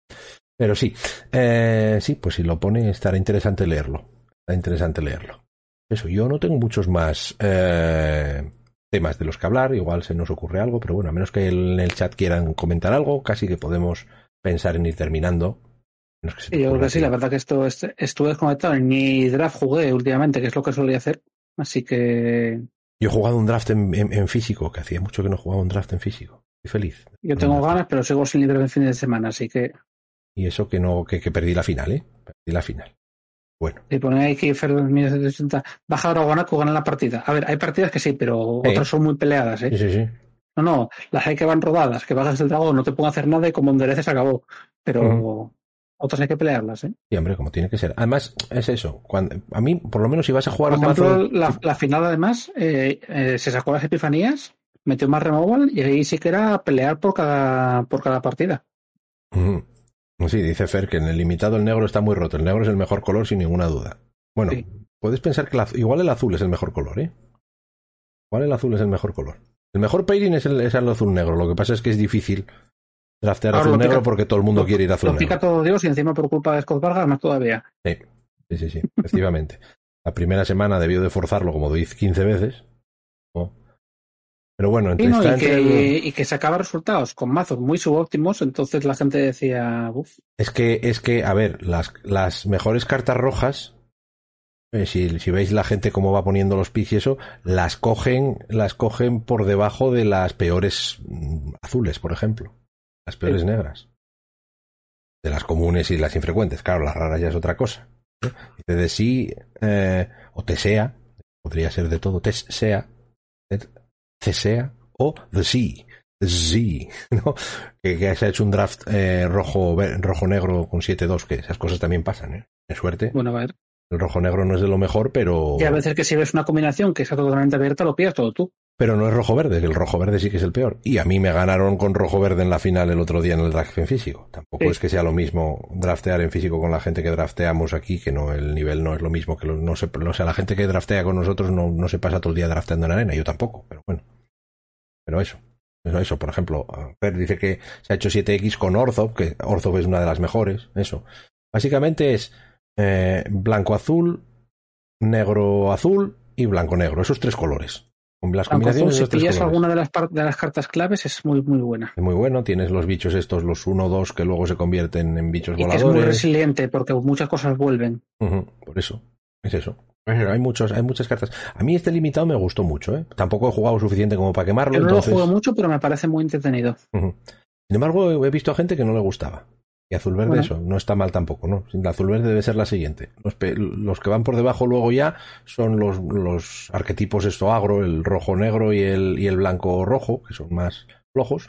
Pero sí, eh, sí, pues si lo pone estará interesante leerlo. Está interesante leerlo. Eso, yo no tengo muchos más eh, temas de los que hablar, igual se nos ocurre algo, pero bueno, a menos que en el chat quieran comentar algo, casi que podemos pensar en ir terminando. sí, yo creo que sí, la verdad que esto estuve desconectado, ni draft jugué últimamente, que es lo que solía hacer, así que... Yo he jugado un draft en, en físico, que hacía mucho que no jugaba un draft en físico. Estoy feliz. Yo tengo ganas, pero sigo sin libre en fin de semana, así que... Y eso que no, que, que perdí la final, ¿eh? Perdí la final. Bueno. Y pone ahí que Fer 1980 baja Dragonaco gana la partida. A ver, hay partidas que sí, pero otras son muy peleadas, ¿eh? Sí, sí, sí. No, no, las hay que van rodadas, que bajas el dragón, no te puedo hacer nada y como endereces acabó. Pero uh -huh. otras hay que pelearlas, ¿eh? Sí, hombre, como tiene que ser. Además, es eso. Cuando, a mí, por lo menos, si vas a jugar por ejemplo, mazo... la, la, final, además, eh, eh, se sacó las epifanías, metió más removal y ahí sí que era pelear por cada, por cada partida. Uh -huh. Sí, dice Fer que en el limitado el negro está muy roto. El negro es el mejor color sin ninguna duda. Bueno, sí. puedes pensar que la, igual el azul es el mejor color, ¿eh? Igual el azul es el mejor color. El mejor pairing es el, es el azul negro. Lo que pasa es que es difícil draftear azul negro porque todo el mundo lo, quiere ir azul lo negro. pica todo Dios y encima por culpa de Scott Vargas más todavía. Sí, sí, sí, sí efectivamente. La primera semana debió de forzarlo como 15 veces. Pero bueno, entre sí, no, y, que, el... y, que, sacaba resultados con mazos muy subóptimos, entonces la gente decía, uff. Es que, es que, a ver, las, las mejores cartas rojas, eh, si, si, veis la gente cómo va poniendo los picks y eso, las cogen, las cogen por debajo de las peores mm, azules, por ejemplo. Las peores sí. negras. De las comunes y las infrecuentes. Claro, las raras ya es otra cosa. ¿eh? De sí, eh, o Tesea, podría ser de todo, Tesea, Cesea o The Sea. Sea, ¿no? Que, que, se ha hecho un draft eh, rojo, rojo negro con 7-2, que esas cosas también pasan, ¿eh? De suerte. Bueno, a ver. El rojo negro no es de lo mejor, pero. Y a veces que si ves una combinación que está totalmente abierta, lo pillas todo tú. Pero no es rojo verde, que el rojo verde sí que es el peor. Y a mí me ganaron con rojo verde en la final el otro día en el draft en físico. Tampoco sí. es que sea lo mismo draftear en físico con la gente que drafteamos aquí, que no el nivel no es lo mismo que lo, no se, o sea, la gente que draftea con nosotros no, no se pasa todo el día drafteando en arena, yo tampoco, pero bueno. Pero eso, eso, eso, por ejemplo, Per dice que se ha hecho 7X con Orzov, que Orzov es una de las mejores, eso. Básicamente es eh, blanco-azul, negro-azul y blanco-negro, esos tres colores. Las combinaciones azul, si pillas alguna de las, de las cartas claves es muy, muy buena. Es muy bueno, tienes los bichos estos, los 1-2 que luego se convierten en bichos y voladores. Que es muy resiliente porque muchas cosas vuelven. Uh -huh, por eso, es eso. Hay, muchos, hay muchas cartas. A mí este limitado me gustó mucho, ¿eh? Tampoco he jugado suficiente como para quemarlo. Yo no entonces... lo juego mucho, pero me parece muy entretenido. Uh -huh. Sin embargo, he visto a gente que no le gustaba. Y azul verde, eso, no está mal tampoco, ¿no? La azul verde debe ser la siguiente. Los, que van por debajo luego ya son los, los arquetipos esto agro, el rojo negro y el, y el blanco rojo, que son más flojos.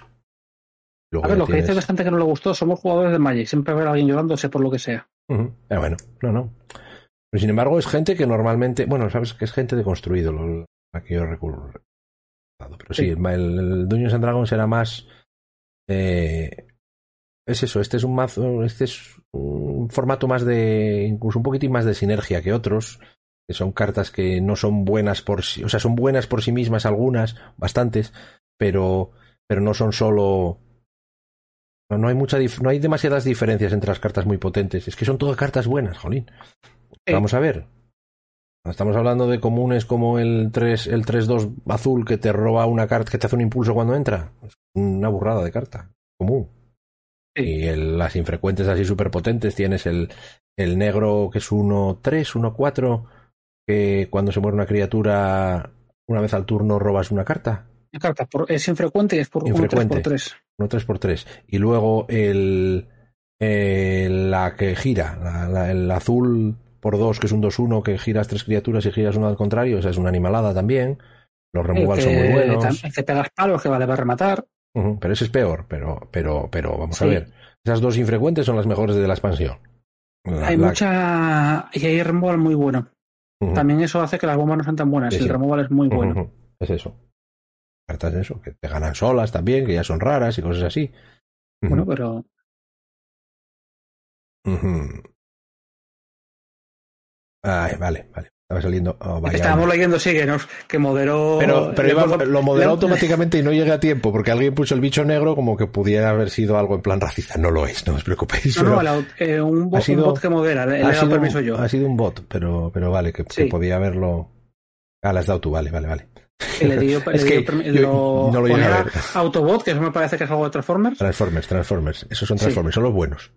a ver, lo que dice la gente que no le gustó, somos jugadores de Magic, siempre ver a alguien llorándose por lo que sea. Uh bueno, no, no. Pero sin embargo es gente que normalmente, bueno, sabes que es gente de construido, lo, a que yo recurro. Pero sí, el, el Dungeons and Dragons era más... Eh, es eso, este es un mazo, este es un formato más de, incluso un poquitín más de sinergia que otros, que son cartas que no son buenas por sí, o sea, son buenas por sí mismas algunas, bastantes, pero, pero no son solo, no, hay mucha, no hay demasiadas diferencias entre las cartas muy potentes, es que son todas cartas buenas, jolín. Vamos a ver. Estamos hablando de comunes como el 3, el 3-2 azul que te roba una carta, que te hace un impulso cuando entra. Es una burrada de carta. Común. Y las infrecuentes así súper potentes tienes el, el negro que es 1-3, 1-4, que cuando se muere una criatura, una vez al turno robas una carta. Una carta es infrecuente y es por 1-3x3. 1-3x3. Y luego el, la que gira, el azul por 2, que es un 2-1, que giras tres criaturas y giras una al contrario, esa es una animalada también. Los removals son muy buenos. El que pegas palos que vale para rematar pero ese es peor, pero, pero, pero vamos a ver. Esas dos infrecuentes son las mejores de la expansión. hay mucha. Y hay removal muy bueno. También eso hace que las bombas no sean tan buenas. el removal es muy bueno. Es eso. Cartas de eso, que te ganan solas también, que ya son raras y cosas así. Bueno, pero. Ay, vale, vale. Estaba saliendo. Oh, Estábamos leyendo, sí, que, nos, que moderó. Pero, pero lo moderó automáticamente y no llega a tiempo, porque alguien puso el bicho negro como que pudiera haber sido algo en plan racista. No lo es, no os preocupéis. No, no, eh, un, bot, que modera, le, ha sido, permiso yo. Ha sido un bot, pero, pero vale, que, podía haberlo. Ah, le has dado tú, vale, vale, vale. le dio, es que no lo llegué a ver. Autobot, que eso me parece que es algo de Transformers. Transformers, Transformers. Esos son Transformers, son los buenos.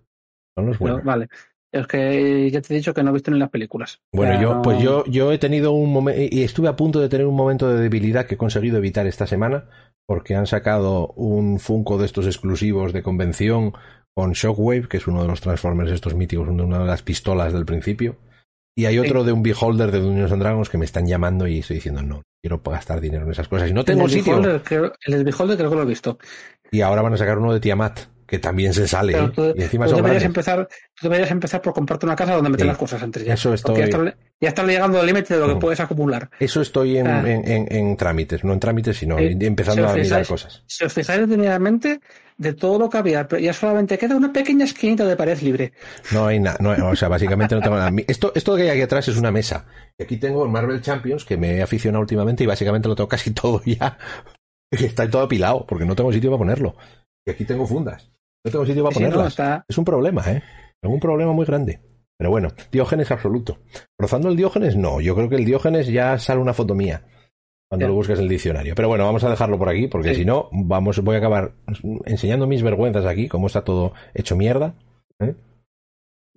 Son los buenos. vale. Es que ya te he dicho que no he visto ni las películas. Bueno, yo, pues yo, yo he tenido un momento, y estuve a punto de tener un momento de debilidad que he conseguido evitar esta semana, porque han sacado un Funko de estos exclusivos de convención con Shockwave, que es uno de los Transformers estos míticos, una de las pistolas del principio. Y hay otro de un Beholder de Dungeons and Dragons que me están llamando y estoy diciendo, no, quiero gastar dinero en esas cosas. Y no tengo el sitio. el Beholder creo que lo he visto. Y ahora van a sacar uno de Tiamat, que también se sale. y encima tú, deberías empezar, tú deberías empezar por comprarte una casa donde meter las cosas entre ya. Eso estoy... ya, estás, llegando al límite de lo que puedes acumular. Eso estoy en, ah. en, trámites, no en trámites, sino empezando a mirar cosas. Si os fijáis detenidamente, de todo lo que había, ya solamente queda una pequeña esquinita de pared libre. No hay nada, no, o sea, básicamente no tengo nada. Esto, esto que hay aquí atrás es una mesa. Y aquí tengo el Marvel Champions, que me he aficionado últimamente y básicamente lo tengo casi todo ya. Está todo apilado, porque no tengo sitio para ponerlo. Y aquí tengo fundas. No tengo sitio para ponerlas. Es un problema, ¿eh? Es un problema muy grande. Pero bueno, Diógenes absoluto. Rozando el Diógenes, no. Yo creo que el Diógenes ya sale una foto mía cuando lo busques en el diccionario. Pero bueno, vamos a dejarlo por aquí, porque si no, vamos, voy a acabar enseñando mis vergüenzas aquí, cómo está todo hecho mierda. ¿eh?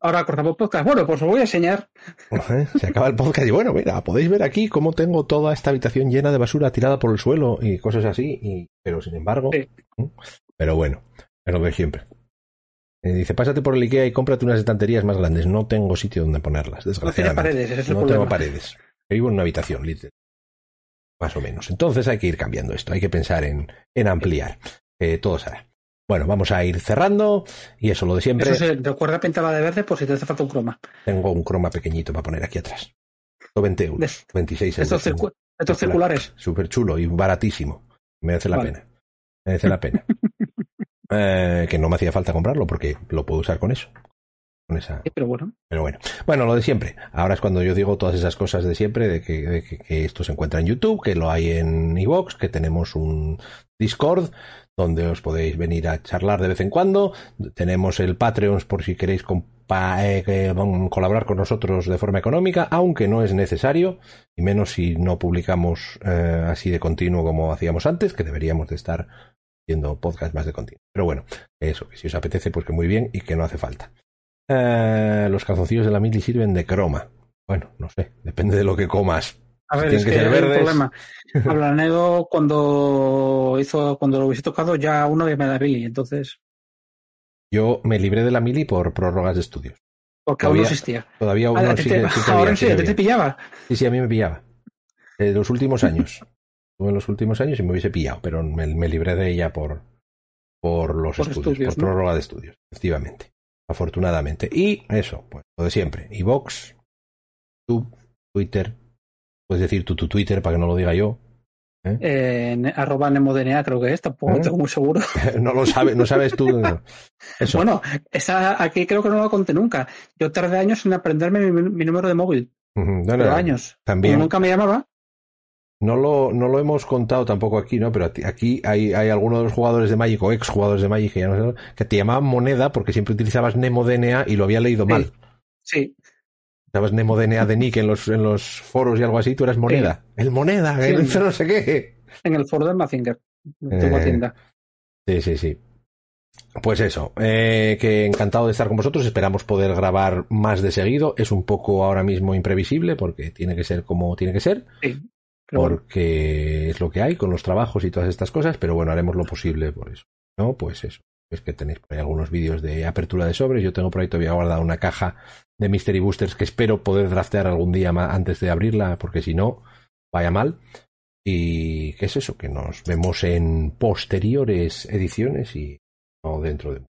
Ahora cortamos podcast. Bueno, pues os voy a enseñar. Se acaba el podcast y bueno, mira, podéis ver aquí cómo tengo toda esta habitación llena de basura tirada por el suelo y cosas así. Y, pero sin embargo, pero bueno, es lo de siempre. Eh, dice, pásate por el Ikea y cómprate unas estanterías más grandes. No tengo sitio donde ponerlas, desgraciadamente. No paredes, es no tengo paredes. Vivo en una habitación, literal. Más o menos. Entonces hay que ir cambiando esto. Hay que pensar en, en ampliar. Eh, todo será. Bueno, vamos a ir cerrando y eso, lo de siempre. Eso recuerda pintada de verde por si te hace falta un croma. Tengo un croma pequeñito para poner aquí atrás. 20 euros. 26 euros. Estos, circulares. Súper chulo y baratísimo. Merece la pena. Merece la pena. Eh, que no me hacía falta comprarlo porque lo puedo usar con eso. Con esa... pero bueno. Pero bueno. Bueno, lo de siempre. Ahora es cuando yo digo todas esas cosas de siempre, de que, esto se encuentra en YouTube, que lo hay en iVoox, que tenemos un Discord donde os podéis venir a charlar de vez en cuando. Tenemos el Patreon por si queréis eh, colaborar con nosotros de forma económica, aunque no es necesario, y menos si no publicamos eh, así de continuo como hacíamos antes, que deberíamos de estar haciendo podcast más de continuo. Pero bueno, eso, que si os apetece, pues que muy bien y que no hace falta. Eh, los calzoncillos de la mili sirven de croma. Bueno, no sé, depende de lo que comas. A ver, es que, hay un problema. Ablanedo cuando hizo, cuando lo hubiese tocado ya uno de Billy, entonces. Yo me libré de la mili por prórrogas de estudios. Porque aún no existía. Todavía aún no existe. Ahora sí, te, te pillaba. Sí, sí, a mí me pillaba. En los últimos años. en los últimos años y me hubiese pillado, pero me, libré de ella por, por los estudios, por prórroga de estudios, efectivamente. Afortunadamente. Y eso, pues lo de siempre. Y Vox, tú, Twitter, puedes decir tú tu Twitter para que no lo diga yo. ¿eh? arroba nemodna creo que es, tampoco ¿Eh? estoy muy seguro. no lo sabes, no sabes tú. Bueno, esa, aquí creo que no lo conté nunca. Yo tardé años en aprenderme mi, número de móvil. años. También. nunca me llamaba. No lo, no lo hemos contado tampoco aquí, ¿no? Pero aquí hay, hay algunos de los jugadores de Magic o ex jugadores de Magic que, ya no sé, que te llamaban moneda porque siempre utilizabas NemoDNA y lo había leído mal. Sí. Usabas NemoDNA de Nick en los, en los foros y algo así, tú eras moneda. El moneda, el no sé qué. En el foro de Mazinger. Eh, tienda. Sí, sí, sí. Pues eso, eh, que encantado de estar con vosotros. Esperamos poder grabar más de seguido. Es un poco ahora mismo imprevisible porque tiene que ser como tiene que ser. Sí porque es lo que hay con los trabajos y todas estas cosas, pero bueno, haremos lo posible por eso. ¿No? Pues eso. Es que tenéis por ahí algunos vídeos de apertura de sobres. Yo tengo por ahí todavía guardada una caja de Mystery Boosters que espero poder draftear algún día antes de abrirla, porque si no, vaya mal. Y qué es eso, que nos vemos en posteriores ediciones y no dentro de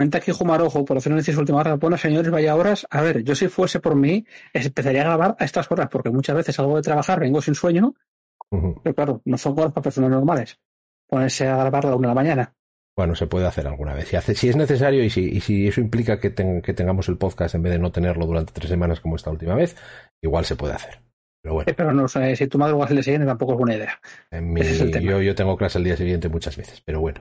Mente aquí Jumarojo, por hacer una última hora. Bueno, señores, vaya horas. A ver, yo si fuese por mí, empezaría a grabar a estas horas, porque muchas veces salgo de trabajar, vengo sin sueño. Pero claro, no son horas para personas normales. Ponerse a grabar a la una de la mañana. Bueno, se puede hacer alguna vez. Si, hace, si es necesario y si, y si eso implica que, que, tengamos el podcast en vez de no tenerlo durante tres semanas como esta última vez, igual se puede hacer. Pero bueno. pero no sé, si tu madre va a le siguiente tampoco es buena idea. Yo, yo tengo clase el día siguiente muchas veces, pero bueno.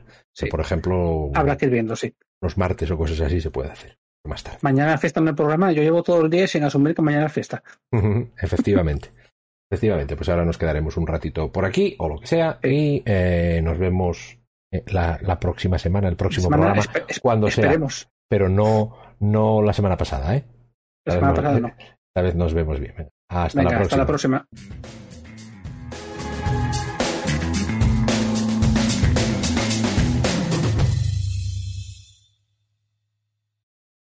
por ejemplo. Habrá que ir viendo, sí. Los martes o cosas así se puede hacer. Más tarde. Mañana fiesta en el programa. Yo llevo todo el día sin asumir que mañana es fiesta. Efectivamente. Efectivamente, pues ahora nos quedaremos un ratito por aquí o lo que sea y eh, nos vemos eh, la, la, próxima semana, el próximo programa, cuando esperemos. sea. Pero no, no la semana pasada, ¿eh? La semana pasada no. Esta vez nos vemos bien. Hasta, la próxima. hasta la próxima.